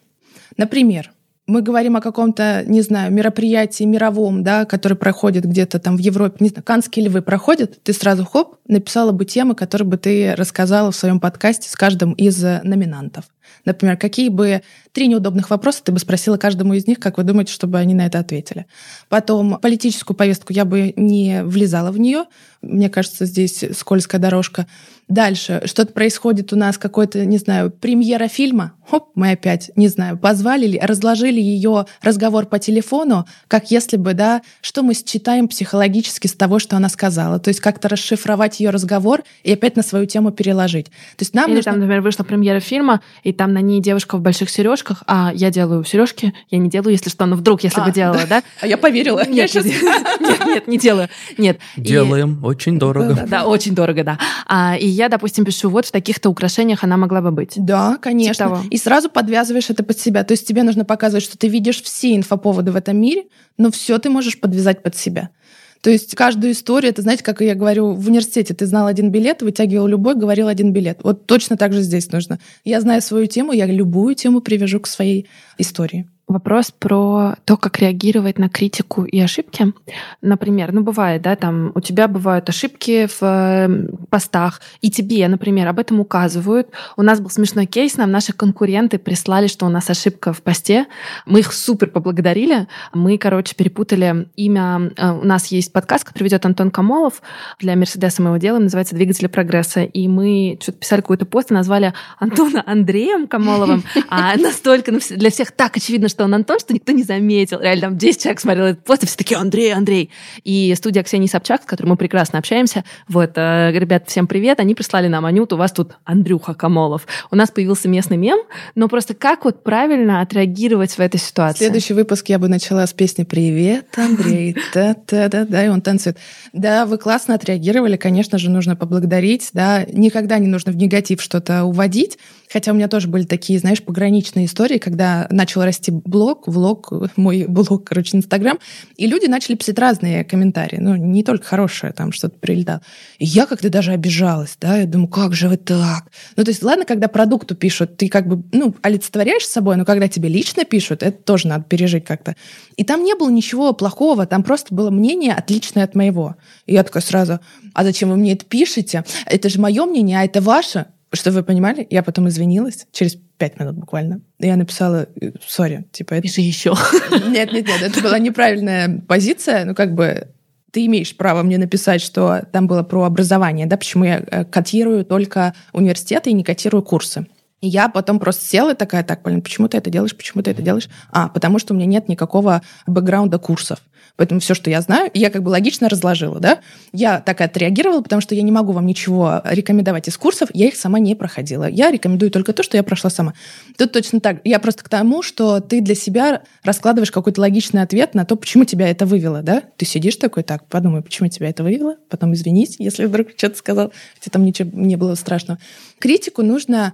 Например, мы говорим о каком-то, не знаю, мероприятии мировом, да, который проходит где-то там в Европе, не знаю, канские львы проходят, ты сразу, хоп, написала бы темы, которые бы ты рассказала в своем подкасте с каждым из номинантов. Например, какие бы три неудобных вопроса ты бы спросила каждому из них, как вы думаете, чтобы они на это ответили. Потом политическую повестку я бы не влезала в нее. Мне кажется, здесь скользкая дорожка. Дальше что-то происходит у нас, какой-то, не знаю, премьера фильма. Хоп, мы опять, не знаю, позвали, разложили ее разговор по телефону, как если бы, да, что мы считаем психологически с того, что она сказала. То есть как-то расшифровать ее разговор и опять на свою тему переложить. То есть нам Или нужно... там, например, вышла премьера фильма, и там на ней девушка в больших сережках, а я делаю сережки, я не делаю, если что, но вдруг, если а, бы делала, да? А я поверила. Нет, нет, нет, не делаю. Нет. Делаем, очень дорого. Да, очень дорого, да. А, и я, допустим, пишу, вот в таких-то украшениях она могла бы быть. Да, конечно. Типа и сразу подвязываешь это под себя. То есть тебе нужно показывать, что ты видишь все инфоповоды в этом мире, но все ты можешь подвязать под себя. То есть каждую историю, это, знаете, как я говорю, в университете ты знал один билет, вытягивал любой, говорил один билет. Вот точно так же здесь нужно. Я знаю свою тему, я любую тему привяжу к своей истории вопрос про то, как реагировать на критику и ошибки. Например, ну бывает, да, там у тебя бывают ошибки в эм, постах, и тебе, например, об этом указывают. У нас был смешной кейс, нам наши конкуренты прислали, что у нас ошибка в посте. Мы их супер поблагодарили. Мы, короче, перепутали имя. Э, у нас есть подкаст, который ведет Антон Камолов. Для Мерседеса мы его делаем, называется «Двигатели прогресса». И мы что-то писали какой-то пост и назвали Антона Андреем Камоловым. А настолько ну, для всех так очевидно, что что он Антон, что никто не заметил. Реально, там 10 человек смотрел этот пост, и все такие, Андрей, Андрей. И студия Ксении Собчак, с которой мы прекрасно общаемся, вот, э, ребят, всем привет, они прислали нам, Анют, у вас тут Андрюха Камолов. У нас появился местный мем, но просто как вот правильно отреагировать в этой ситуации? Следующий выпуск я бы начала с песни «Привет, Андрей», да-да-да, и он танцует. Да, вы классно отреагировали, конечно же, нужно поблагодарить, да, никогда не нужно в негатив что-то уводить, Хотя у меня тоже были такие, знаешь, пограничные истории, когда начал расти блог, влог, мой блог, короче, Инстаграм, и люди начали писать разные комментарии, ну, не только хорошее, там что-то прилетало. И я как-то даже обижалась, да, я думаю, как же вы так? Ну, то есть, ладно, когда продукту пишут, ты как бы, ну, олицетворяешь собой, но когда тебе лично пишут, это тоже надо пережить как-то. И там не было ничего плохого, там просто было мнение отличное от моего. И я такая сразу, а зачем вы мне это пишете? Это же мое мнение, а это ваше. Чтобы вы понимали, я потом извинилась через пять минут буквально. Я написала, сори, типа... Это... Пиши еще. Нет, нет, нет, это была неправильная позиция. Ну, как бы ты имеешь право мне написать, что там было про образование, да, почему я э, котирую только университеты и не котирую курсы. И я потом просто села и такая, так, блин, почему ты это делаешь, почему ты это делаешь? А, потому что у меня нет никакого бэкграунда курсов. Поэтому все, что я знаю, я как бы логично разложила, да. Я так отреагировала, потому что я не могу вам ничего рекомендовать из курсов, я их сама не проходила. Я рекомендую только то, что я прошла сама. Тут точно так. Я просто к тому, что ты для себя раскладываешь какой-то логичный ответ на то, почему тебя это вывело, да. Ты сидишь такой, так, подумай, почему тебя это вывело, потом извинись, если вдруг что-то сказал, хотя там ничего не было страшного. Критику нужно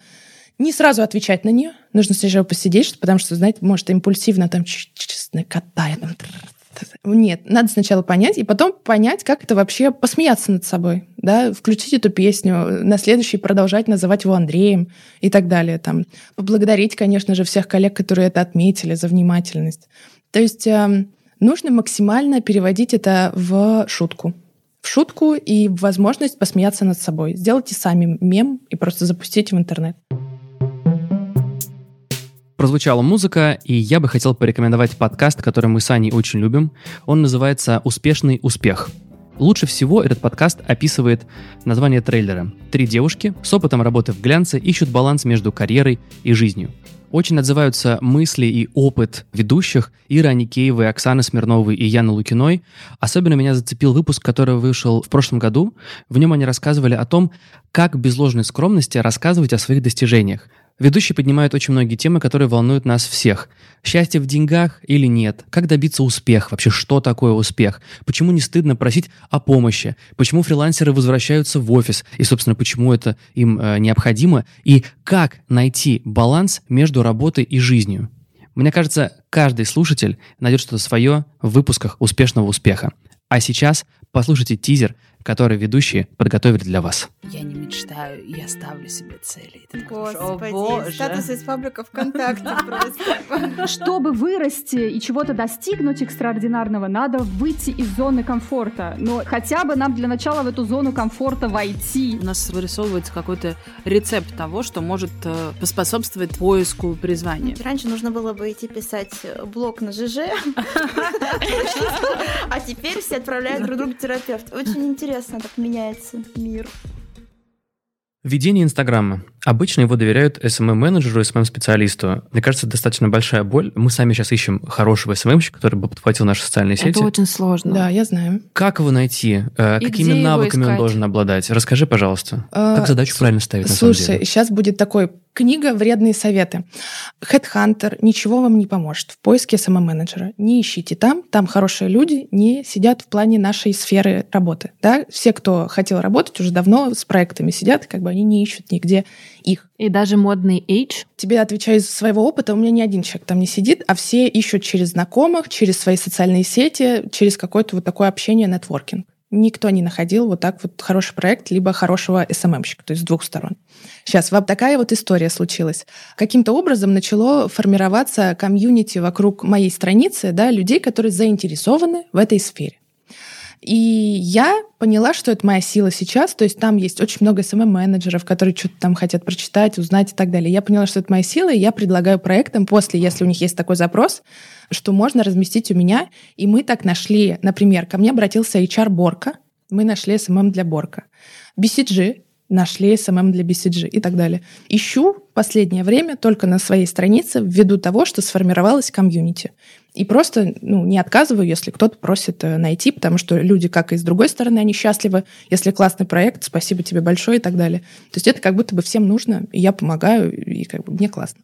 не сразу отвечать на нее. Нужно сначала посидеть, потому что, знаете, может, импульсивно там честно. Там, нет, надо сначала понять, и потом понять, как это вообще посмеяться над собой, да, включить эту песню, на следующий продолжать называть его Андреем и так далее. Там. Поблагодарить, конечно же, всех коллег, которые это отметили, за внимательность. То есть э, нужно максимально переводить это в шутку. В шутку и возможность посмеяться над собой. Сделайте сами мем и просто запустите в интернет прозвучала музыка, и я бы хотел порекомендовать подкаст, который мы с Аней очень любим. Он называется «Успешный успех». Лучше всего этот подкаст описывает название трейлера. Три девушки с опытом работы в глянце ищут баланс между карьерой и жизнью. Очень отзываются мысли и опыт ведущих Иры Аникеевой, Оксаны Смирновой и Яны Лукиной. Особенно меня зацепил выпуск, который вышел в прошлом году. В нем они рассказывали о том, как без ложной скромности рассказывать о своих достижениях, Ведущие поднимают очень многие темы, которые волнуют нас всех. Счастье в деньгах или нет? Как добиться успеха? Вообще, что такое успех? Почему не стыдно просить о помощи? Почему фрилансеры возвращаются в офис? И, собственно, почему это им э, необходимо? И как найти баланс между работой и жизнью? Мне кажется, каждый слушатель найдет что-то свое в выпусках «Успешного успеха». А сейчас послушайте тизер который ведущие подготовили для вас. Я не мечтаю, я ставлю себе цели. Господи, О, статус из паблика ВКонтакте просто. Чтобы вырасти и чего-то достигнуть экстраординарного, надо выйти из зоны комфорта. Но хотя бы нам для начала в эту зону комфорта войти. У нас вырисовывается какой-то рецепт того, что может э, поспособствовать поиску призвания. Раньше нужно было бы идти писать блог на ЖЖ, а теперь все отправляют друг другу терапевт. Очень интересно интересно так меняется мир. Ведение Инстаграма. Обычно его доверяют SMM-менеджеру, SMM-специалисту. Мне кажется, достаточно большая боль. Мы сами сейчас ищем хорошего SMM-щика, который бы подхватил наши социальные сети. Это очень сложно. Да, я знаю. Как его найти? Э, И Какими навыками он должен обладать? Расскажи, пожалуйста. А, как задачу правильно ставить на Слушай, самом деле? сейчас будет такой Книга «Вредные советы». Headhunter ничего вам не поможет в поиске SMM-менеджера. Не ищите там, там хорошие люди не сидят в плане нашей сферы работы. Да? Все, кто хотел работать, уже давно с проектами сидят, как бы они не ищут нигде их. И даже модный H. Тебе отвечаю из своего опыта, у меня ни один человек там не сидит, а все ищут через знакомых, через свои социальные сети, через какое-то вот такое общение, нетворкинг никто не находил вот так вот хороший проект, либо хорошего СММщика, то есть с двух сторон. Сейчас вот такая вот история случилась. Каким-то образом начало формироваться комьюнити вокруг моей страницы, да, людей, которые заинтересованы в этой сфере. И я поняла, что это моя сила сейчас. То есть там есть очень много СММ-менеджеров, которые что-то там хотят прочитать, узнать и так далее. Я поняла, что это моя сила, и я предлагаю проектам после, если у них есть такой запрос, что можно разместить у меня. И мы так нашли, например, ко мне обратился HR Борка, мы нашли SMM для Борка. BCG нашли SMM для BCG и так далее. Ищу последнее время только на своей странице ввиду того, что сформировалась комьюнити. И просто ну, не отказываю, если кто-то просит э, найти, потому что люди, как и с другой стороны, они счастливы. Если классный проект, спасибо тебе большое и так далее. То есть это как будто бы всем нужно, и я помогаю, и как бы мне классно.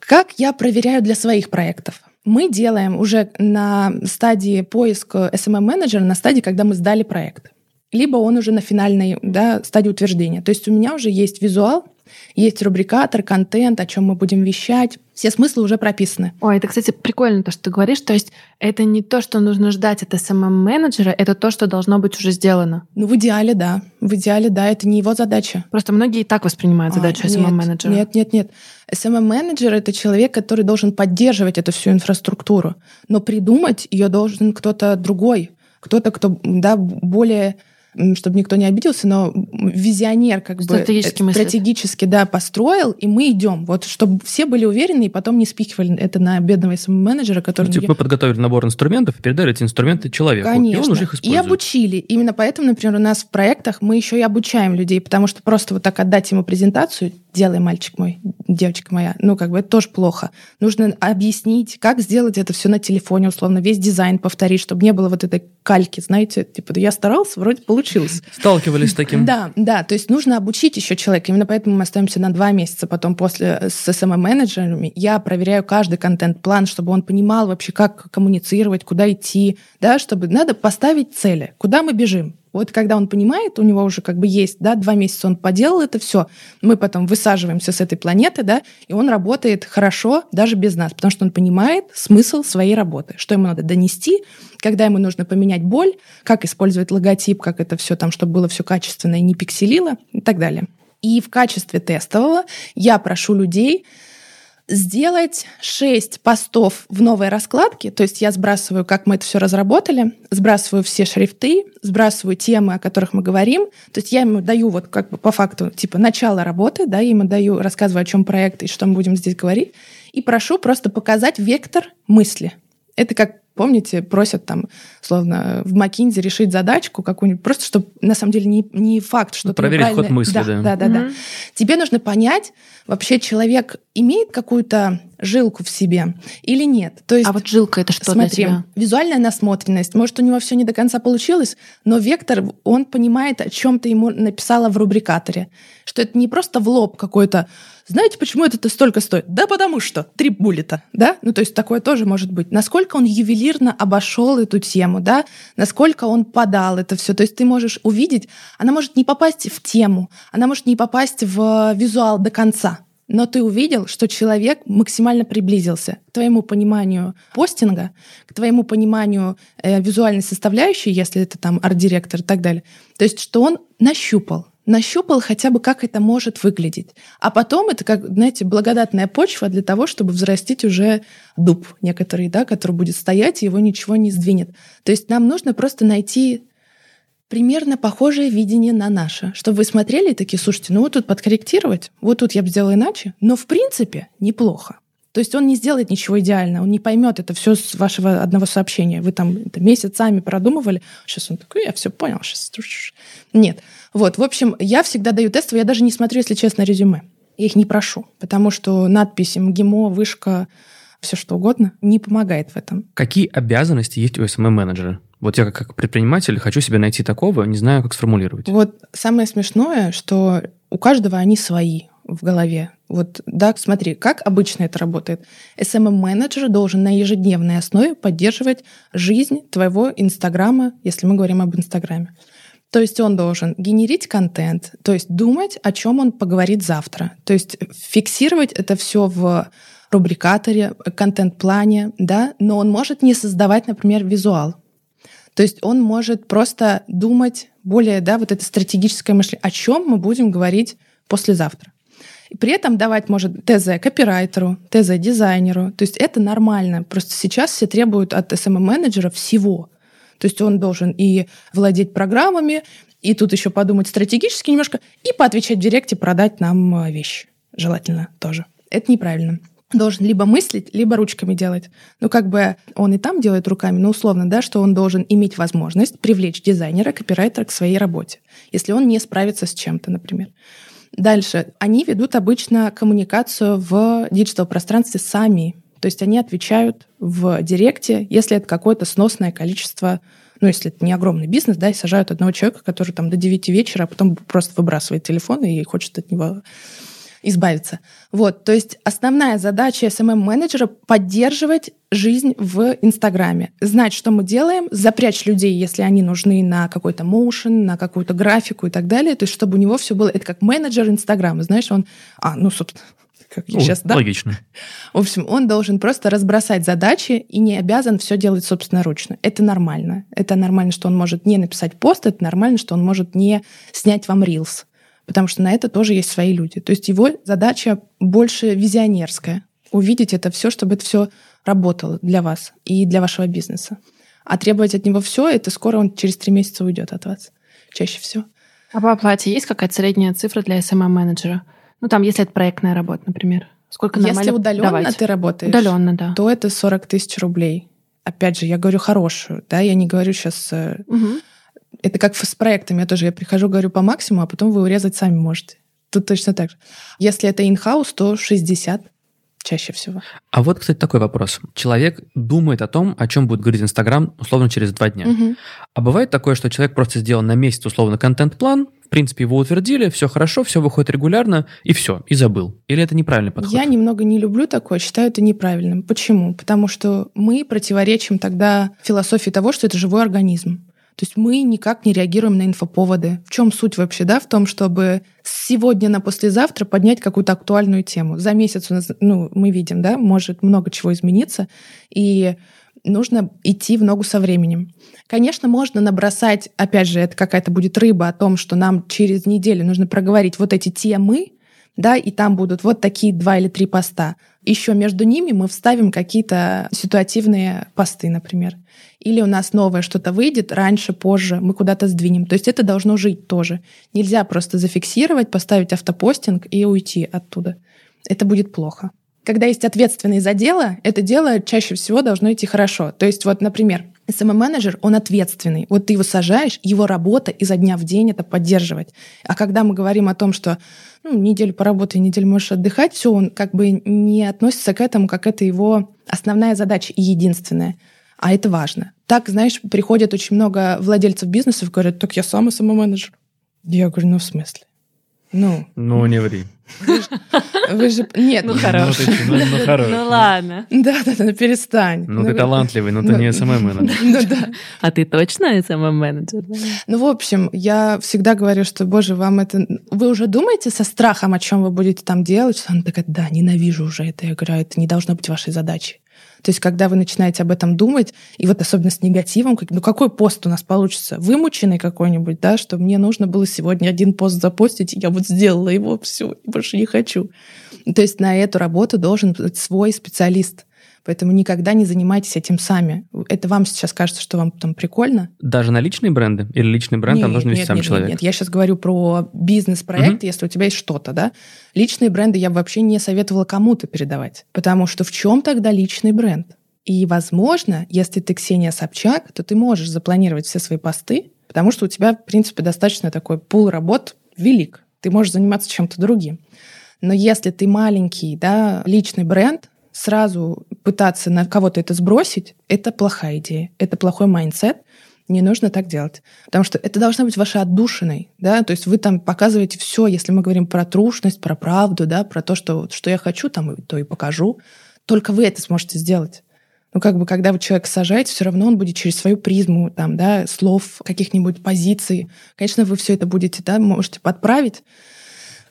Как я проверяю для своих проектов? Мы делаем уже на стадии поиска SMM-менеджера, на стадии, когда мы сдали проект. Либо он уже на финальной да, стадии утверждения. То есть у меня уже есть визуал, есть рубрикатор, контент, о чем мы будем вещать. Все смыслы уже прописаны. Ой, это, кстати, прикольно то, что ты говоришь. То есть это не то, что нужно ждать от SMM-менеджера, это то, что должно быть уже сделано. Ну, в идеале, да. В идеале, да, это не его задача. Просто многие и так воспринимают а, задачу SMM-менеджера. Нет, нет, нет. SMM-менеджер — это человек, который должен поддерживать эту всю инфраструктуру. Но придумать ее должен кто-то другой. Кто-то, кто да, более чтобы никто не обиделся, но визионер как бы стратегически да, построил, и мы идем. Вот чтобы все были уверены и потом не спихивали это на бедного менеджера, который... Ну, типа мы подготовили набор инструментов и передали эти инструменты человеку. Конечно. И он уже их использует. И обучили. Именно поэтому, например, у нас в проектах мы еще и обучаем людей, потому что просто вот так отдать ему презентацию делай, мальчик мой, девочка моя. Ну, как бы это тоже плохо. Нужно объяснить, как сделать это все на телефоне, условно, весь дизайн повторить, чтобы не было вот этой кальки, знаете, типа, да я старался, вроде получилось. Сталкивались с таким? Да, да, то есть нужно обучить еще человека. Именно поэтому мы остаемся на два месяца потом после с SMM-менеджерами. Я проверяю каждый контент-план, чтобы он понимал вообще, как коммуницировать, куда идти, да, чтобы надо поставить цели, куда мы бежим, вот когда он понимает, у него уже как бы есть, да, два месяца он поделал это все, мы потом высаживаемся с этой планеты, да, и он работает хорошо даже без нас, потому что он понимает смысл своей работы, что ему надо донести, когда ему нужно поменять боль, как использовать логотип, как это все там, чтобы было все качественно и не пикселило и так далее. И в качестве тестового я прошу людей сделать 6 постов в новой раскладке, то есть я сбрасываю, как мы это все разработали, сбрасываю все шрифты, сбрасываю темы, о которых мы говорим, то есть я ему даю вот как бы по факту типа начало работы, да, я ему даю, рассказываю, о чем проект и что мы будем здесь говорить, и прошу просто показать вектор мысли. Это как Помните, просят там, словно в Макинзе решить задачку какую-нибудь, просто чтобы на самом деле не, не факт, что ну, ты проверить ход мысли, да. Да, да, да, mm-hmm. да. Тебе нужно понять, вообще человек имеет какую-то жилку в себе или нет. То есть, а вот жилка это что смотри, для тебя? визуальная насмотренность. Может, у него все не до конца получилось, но вектор, он понимает, о чем ты ему написала в рубрикаторе. Что это не просто в лоб какой-то знаете, почему это столько стоит? Да потому что три буллета, да? Ну, то есть такое тоже может быть. Насколько он ювелирно обошел эту тему, да? Насколько он подал это все. То есть ты можешь увидеть, она может не попасть в тему, она может не попасть в визуал до конца, но ты увидел, что человек максимально приблизился к твоему пониманию постинга, к твоему пониманию э, визуальной составляющей, если это там арт-директор и так далее. То есть, что он нащупал, нащупал хотя бы, как это может выглядеть. А потом это, как, знаете, благодатная почва для того, чтобы взрастить уже дуб некоторый, да, который будет стоять, и его ничего не сдвинет. То есть нам нужно просто найти примерно похожее видение на наше, чтобы вы смотрели и такие, слушайте, ну вот тут подкорректировать, вот тут я бы сделала иначе, но в принципе неплохо. То есть он не сделает ничего идеально, он не поймет это все с вашего одного сообщения. Вы там это месяцами продумывали, сейчас он такой, я все понял, сейчас. Нет. Вот, в общем, я всегда даю тестовые, я даже не смотрю, если честно, резюме. Я их не прошу, потому что надпись МГИМО, вышка, все что угодно, не помогает в этом. Какие обязанности есть у SMM-менеджера? Вот я как предприниматель хочу себе найти такого, не знаю, как сформулировать. Вот самое смешное, что у каждого они свои в голове. Вот, да, смотри, как обычно это работает. SMM-менеджер должен на ежедневной основе поддерживать жизнь твоего Инстаграма, если мы говорим об Инстаграме. То есть он должен генерить контент, то есть думать, о чем он поговорит завтра. То есть фиксировать это все в рубрикаторе, контент-плане, да, но он может не создавать, например, визуал. То есть он может просто думать более, да, вот это стратегическое мышление, о чем мы будем говорить послезавтра. И при этом давать может ТЗ копирайтеру, ТЗ дизайнеру. То есть это нормально. Просто сейчас все требуют от SMM-менеджера всего. То есть он должен и владеть программами, и тут еще подумать стратегически немножко, и поотвечать в директе, продать нам э, вещи. Желательно тоже. Это неправильно должен либо мыслить, либо ручками делать. Ну, как бы он и там делает руками, но условно, да, что он должен иметь возможность привлечь дизайнера, копирайтера к своей работе, если он не справится с чем-то, например. Дальше. Они ведут обычно коммуникацию в диджитал-пространстве сами. То есть они отвечают в директе, если это какое-то сносное количество ну, если это не огромный бизнес, да, и сажают одного человека, который там до 9 вечера, а потом просто выбрасывает телефон и хочет от него избавиться. Вот, то есть основная задача SMM-менеджера — поддерживать жизнь в Инстаграме. Знать, что мы делаем, запрячь людей, если они нужны на какой-то моушен, на какую-то графику и так далее. То есть чтобы у него все было... Это как менеджер Инстаграма, знаешь, он... А, ну, собственно, как я сейчас, да? Логично. В общем, он должен просто разбросать задачи и не обязан все делать собственноручно. Это нормально. Это нормально, что он может не написать пост, это нормально, что он может не снять вам рилс потому что на это тоже есть свои люди. То есть его задача больше визионерская. Увидеть это все, чтобы это все работало для вас и для вашего бизнеса. А требовать от него все, это скоро он через три месяца уйдет от вас. Чаще всего. А по оплате есть какая-то средняя цифра для SMM-менеджера? Ну, там, если это проектная работа, например. Сколько Если удаленно давать? ты работаешь, удаленно, да. то это 40 тысяч рублей. Опять же, я говорю хорошую, да, я не говорю сейчас... Угу это как с проектами. Я тоже я прихожу, говорю по максимуму, а потом вы урезать сами можете. тут точно так же. Если это in-house, то 60 чаще всего. А вот, кстати, такой вопрос. Человек думает о том, о чем будет говорить Инстаграм, условно, через два дня. Мгм. А бывает такое, что человек просто сделал на месяц, условно, контент-план, в принципе, его утвердили, все хорошо, все выходит регулярно, и все, и забыл. Или это неправильный подход? Я немного не люблю такое, считаю это неправильным. Почему? Потому что мы противоречим тогда философии того, что это живой организм. То есть мы никак не реагируем на инфоповоды. В чем суть вообще, да, в том, чтобы с сегодня на послезавтра поднять какую-то актуальную тему. За месяц у нас, ну, мы видим, да, может много чего измениться, и нужно идти в ногу со временем. Конечно, можно набросать, опять же, это какая-то будет рыба о том, что нам через неделю нужно проговорить вот эти темы, да, и там будут вот такие два или три поста. Еще между ними мы вставим какие-то ситуативные посты, например. Или у нас новое что-то выйдет раньше, позже, мы куда-то сдвинем. То есть это должно жить тоже. Нельзя просто зафиксировать, поставить автопостинг и уйти оттуда. Это будет плохо. Когда есть ответственный за дело, это дело чаще всего должно идти хорошо. То есть вот, например, SMM-менеджер, он ответственный. Вот ты его сажаешь, его работа изо дня в день это поддерживать. А когда мы говорим о том, что ну, неделю поработай, неделю можешь отдыхать, все, он как бы не относится к этому, как это его основная задача и единственная. А это важно. Так, знаешь, приходят очень много владельцев бизнесов, говорят, так я сам SMM-менеджер. Я говорю, ну в смысле? Ну, Ну, не ври. вы же... Нет, Ну, нет. хорош. Ну, ну, ну, хорош. Ну ладно. Да, да, да, ну перестань. Ну, ты талантливый, но ты ну, не SMM. Ну да. А ты точно SMM-менеджер? Ну, в общем, я всегда говорю, что, боже, вам это... Вы уже думаете со страхом, о чем вы будете там делать? Она такая, да, ненавижу уже это. Я говорю, «А это не должно быть вашей задачей. То есть, когда вы начинаете об этом думать, и вот особенно с негативом, как- ну какой пост у нас получится? Вымученный какой-нибудь, да, что мне нужно было сегодня один пост запостить, и я вот сделала его, все, больше не хочу. То есть на эту работу должен быть свой специалист. Поэтому никогда не занимайтесь этим сами. Это вам сейчас кажется, что вам там прикольно, Даже на личные бренды? Или личный бренд там нет, должен вести нет, сам нет, человек? Нет, я сейчас говорю про бизнес-проект, если у тебя есть что-то, да. Личные бренды я бы вообще не советовала кому-то передавать, потому что в чем тогда личный бренд? И, возможно, если ты Ксения Собчак, то ты можешь запланировать все свои посты, потому что у тебя, в принципе, достаточно такой пул работ велик. Ты можешь заниматься чем-то другим. Но если ты маленький, да, личный бренд, сразу пытаться на кого-то это сбросить, это плохая идея. Это плохой mindset. Не нужно так делать. Потому что это должно быть вашей отдушиной. Да? То есть вы там показываете все, если мы говорим про трушность, про правду, да, про то, что, что я хочу, там, то и покажу. Только вы это сможете сделать. Ну, как бы, когда вы человека сажаете, все равно он будет через свою призму, там, да, слов, каких-нибудь позиций. Конечно, вы все это будете, да, можете подправить.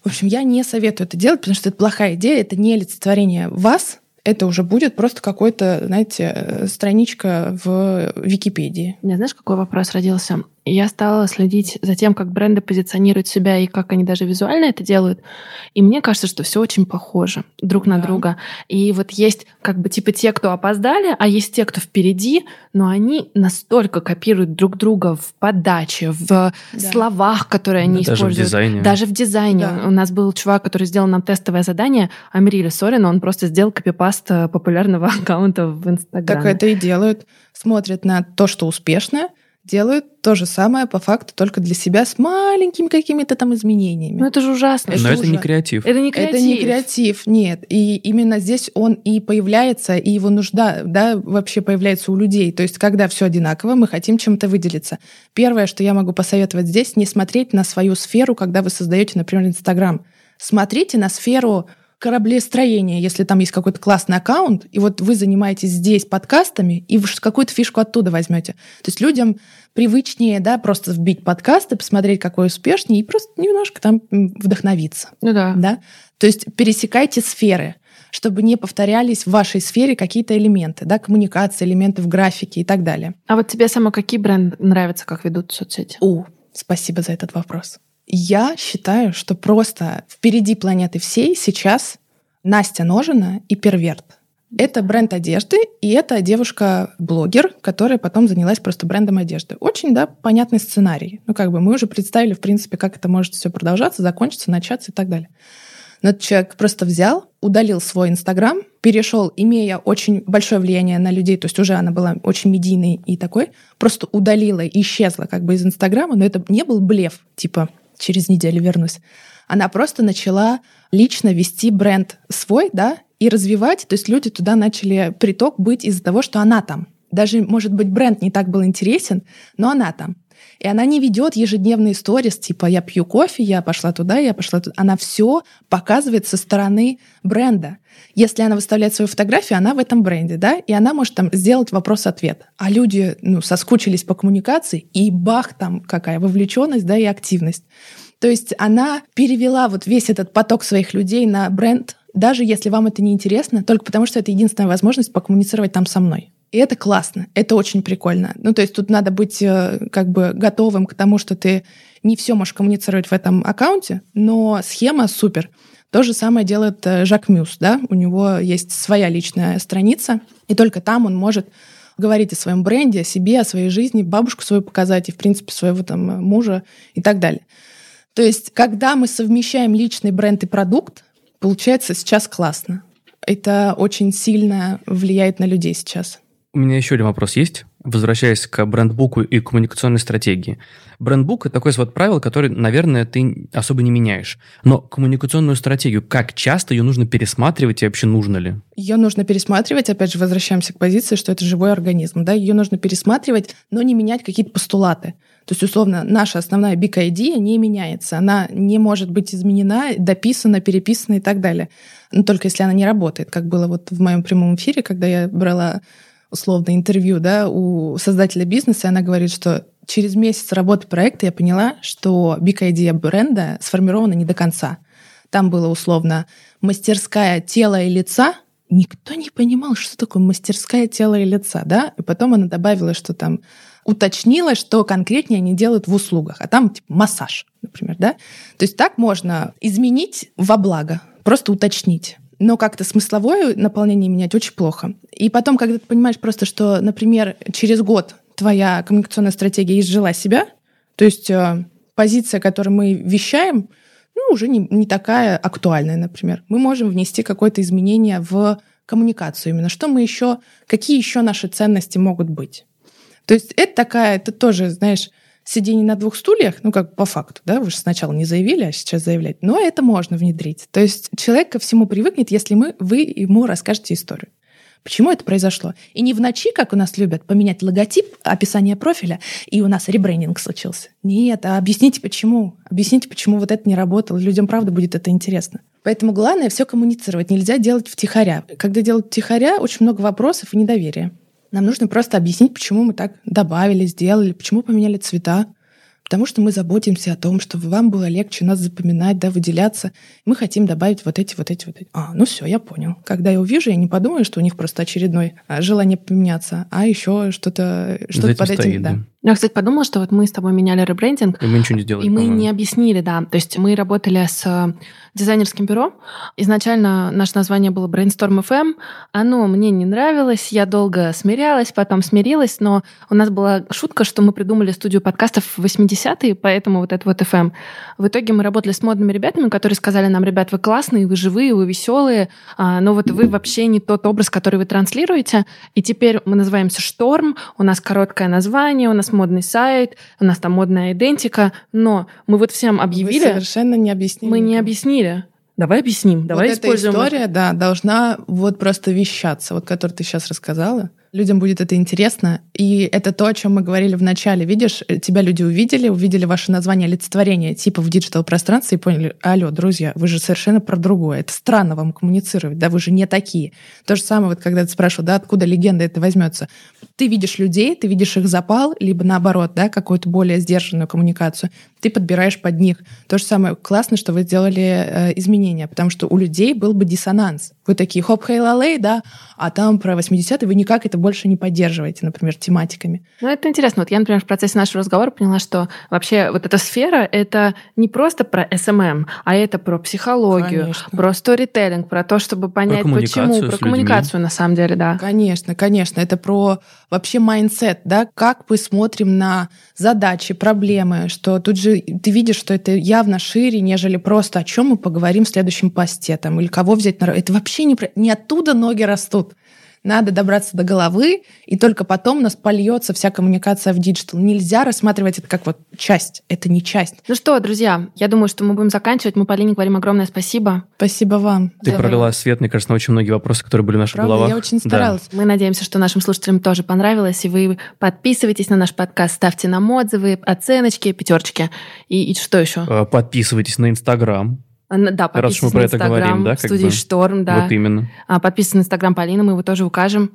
В общем, я не советую это делать, потому что это плохая идея, это не олицетворение вас, это уже будет просто какой-то, знаете, э, страничка в Википедии. У меня знаешь, какой вопрос родился? Я стала следить за тем, как бренды позиционируют себя и как они даже визуально это делают. И мне кажется, что все очень похоже друг на Да. друга. И вот есть как бы типа те, кто опоздали, а есть те, кто впереди, но они настолько копируют друг друга в подаче, в словах, которые они Да, даже в используют. дизайне. Даже в дизайне. Да. У нас был чувак, который сделал нам тестовое задание, Амриля Сорина, он просто сделал копипаст э, популярного аккаунта в Инстаграме. Так это и делают. Смотрят на то, что успешно, делают то же самое по факту только для себя с маленькими какими-то там изменениями. Ну это же ужасно. Но это это не креатив. Это не креатив. Это не креатив, нет. И именно здесь он и появляется, и его нужда, да, вообще появляется у людей. То есть, когда все одинаково, мы хотим чем-то выделиться. Первое, что я могу посоветовать здесь, не смотреть на свою сферу, когда вы создаете, например, Инстаграм. Смотрите на сферу кораблестроения, если там есть какой-то классный аккаунт, и вот вы занимаетесь здесь подкастами, и вы какую-то фишку оттуда возьмете. То есть людям привычнее, да, просто вбить подкасты, посмотреть, какой успешнее, и просто немножко там вдохновиться Ну да. да? То есть пересекайте сферы, чтобы не повторялись в вашей сфере какие-то элементы, да, коммуникации, элементы в графике и так далее. А вот тебе само какие бренды нравятся, как ведут соцсети? О, спасибо за этот вопрос. Я считаю, что просто впереди планеты всей сейчас Настя Ножина и Перверт. Это бренд одежды, и это девушка-блогер, которая потом занялась просто брендом одежды. Очень, да, понятный сценарий. Ну, как бы мы уже представили, в принципе, как это может все продолжаться, закончиться, начаться и так далее. Но этот человек просто взял, удалил свой Инстаграм, перешел, имея очень большое влияние на людей, то есть уже она была очень медийной и такой, просто удалила и исчезла как бы из Инстаграма, но это не был блеф, типа через неделю вернусь. Она просто начала лично вести бренд свой, да, и развивать. То есть люди туда начали приток быть из-за того, что она там. Даже, может быть, бренд не так был интересен, но она там. И она не ведет ежедневные сторис, типа я пью кофе, я пошла туда, я пошла туда. Она все показывает со стороны бренда. Если она выставляет свою фотографию, она в этом бренде, да, и она может там сделать вопрос-ответ. А люди, ну, соскучились по коммуникации, и бах, там какая вовлеченность, да, и активность. То есть она перевела вот весь этот поток своих людей на бренд, даже если вам это не интересно, только потому что это единственная возможность покоммуницировать там со мной. И это классно, это очень прикольно. Ну, то есть тут надо быть э, как бы готовым к тому, что ты не все можешь коммуницировать в этом аккаунте, но схема супер. То же самое делает э, Жак Мюс, да, у него есть своя личная страница, и только там он может говорить о своем бренде, о себе, о своей жизни, бабушку свою показать и, в принципе, своего там мужа и так далее. То есть, когда мы совмещаем личный бренд и продукт, получается сейчас классно. Это очень сильно влияет на людей сейчас. У меня еще один вопрос есть, возвращаясь к брендбуку и коммуникационной стратегии. Брендбук – это такое вот правило, которое, наверное, ты особо не меняешь. Но коммуникационную стратегию, как часто ее нужно пересматривать и вообще нужно ли? Ее нужно пересматривать, опять же, возвращаемся к позиции, что это живой организм. Да? Ее нужно пересматривать, но не менять какие-то постулаты. То есть, условно, наша основная big idea не меняется. Она не может быть изменена, дописана, переписана и так далее. Но только если она не работает, как было вот в моем прямом эфире, когда я брала условно интервью да, у создателя бизнеса, она говорит, что через месяц работы проекта я поняла, что big idea бренда сформирована не до конца. Там было условно мастерская тела и лица. Никто не понимал, что такое мастерская тела и лица, да? И потом она добавила, что там уточнила, что конкретнее они делают в услугах, а там типа массаж, например, да? То есть так можно изменить во благо, просто уточнить но как-то смысловое наполнение менять очень плохо. И потом, когда ты понимаешь просто, что, например, через год твоя коммуникационная стратегия изжила себя, то есть э, позиция, которую мы вещаем, ну, уже не, не такая актуальная, например. Мы можем внести какое-то изменение в коммуникацию именно. Что мы еще, какие еще наши ценности могут быть? То есть это такая, это тоже, знаешь, сидение на двух стульях, ну, как по факту, да, вы же сначала не заявили, а сейчас заявлять, но это можно внедрить. То есть человек ко всему привыкнет, если мы, вы ему расскажете историю. Почему это произошло? И не в ночи, как у нас любят, поменять логотип, описание профиля, и у нас ребрендинг случился. Нет, а объясните почему. Объясните, почему вот это не работало. Людям, правда, будет это интересно. Поэтому главное все коммуницировать. Нельзя делать втихаря. Когда делать втихаря, очень много вопросов и недоверия. Нам нужно просто объяснить, почему мы так добавили, сделали, почему поменяли цвета. Потому что мы заботимся о том, чтобы вам было легче нас запоминать, да, выделяться. Мы хотим добавить вот эти, вот эти, вот эти. А, ну все, я понял. Когда я увижу, я не подумаю, что у них просто очередной а, желание поменяться, а еще что-то что под этим, стоит, да. да. Я, кстати, подумала, что вот мы с тобой меняли ребрендинг. И мы ничего не сделали. И мы не объяснили, да. То есть мы работали с дизайнерским бюро. Изначально наше название было Brainstorm FM. Оно мне не нравилось. Я долго смирялась, потом смирилась. Но у нас была шутка, что мы придумали студию подкастов в 80-е, поэтому вот это вот FM. В итоге мы работали с модными ребятами, которые сказали нам, ребят, вы классные, вы живые, вы веселые, а, но вот вы вообще не тот образ, который вы транслируете. И теперь мы называемся Шторм, у нас короткое название, у нас модный сайт, у нас там модная идентика, но мы вот всем объявили... Вы совершенно не объяснили. Мы не объяснили. Давай объясним, давай вот используем. Эта история, да, должна вот просто вещаться, вот которую ты сейчас рассказала людям будет это интересно. И это то, о чем мы говорили в начале. Видишь, тебя люди увидели, увидели ваше название олицетворения типа в диджитал-пространстве и поняли, алло, друзья, вы же совершенно про другое. Это странно вам коммуницировать, да, вы же не такие. То же самое, вот когда ты спрашивал, да, откуда легенда это возьмется. Ты видишь людей, ты видишь их запал, либо наоборот, да, какую-то более сдержанную коммуникацию. Ты подбираешь под них. То же самое. Классно, что вы сделали э, изменения, потому что у людей был бы диссонанс. Вы такие хоп хей лалей, да, а там про 80-е вы никак это больше не поддерживаете, например, тематиками. Ну, это интересно. Вот я, например, в процессе нашего разговора поняла, что вообще вот эта сфера — это не просто про SMM, а это про психологию, конечно. про сторителлинг, про то, чтобы понять, про почему, про коммуникацию на самом деле, да. Конечно, конечно. Это про вообще mindset, да, как мы смотрим на задачи, проблемы, что тут же ты видишь, что это явно шире, нежели просто о чем мы поговорим в следующем посте, там, или кого взять на... Это вообще не, не оттуда ноги растут. Надо добраться до головы, и только потом у нас польется вся коммуникация в digital. Нельзя рассматривать это как вот часть. Это не часть. Ну что, друзья, я думаю, что мы будем заканчивать. Мы Полине говорим огромное спасибо. Спасибо вам. Ты Да. пролила свет, мне кажется, на очень многие вопросы, которые были в наших Правда, головах. я очень Да. старалась. Мы надеемся, что нашим слушателям тоже понравилось, и вы подписывайтесь на наш подкаст, ставьте нам отзывы, оценочки, пятерочки. И, и что еще? Э, Подписывайтесь на Инстаграм. А, Да, Раз уж мы про это говорим, да, как студии бы. Шторм, да. Вот именно. А, Подписывайтесь на Инстаграм Полины, мы его тоже укажем.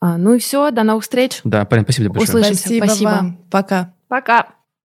А, Ну и все, до новых встреч. Да, Полин, спасибо тебе большое. Услышимся. Спасибо, Спасибо. вам. Пока. Пока.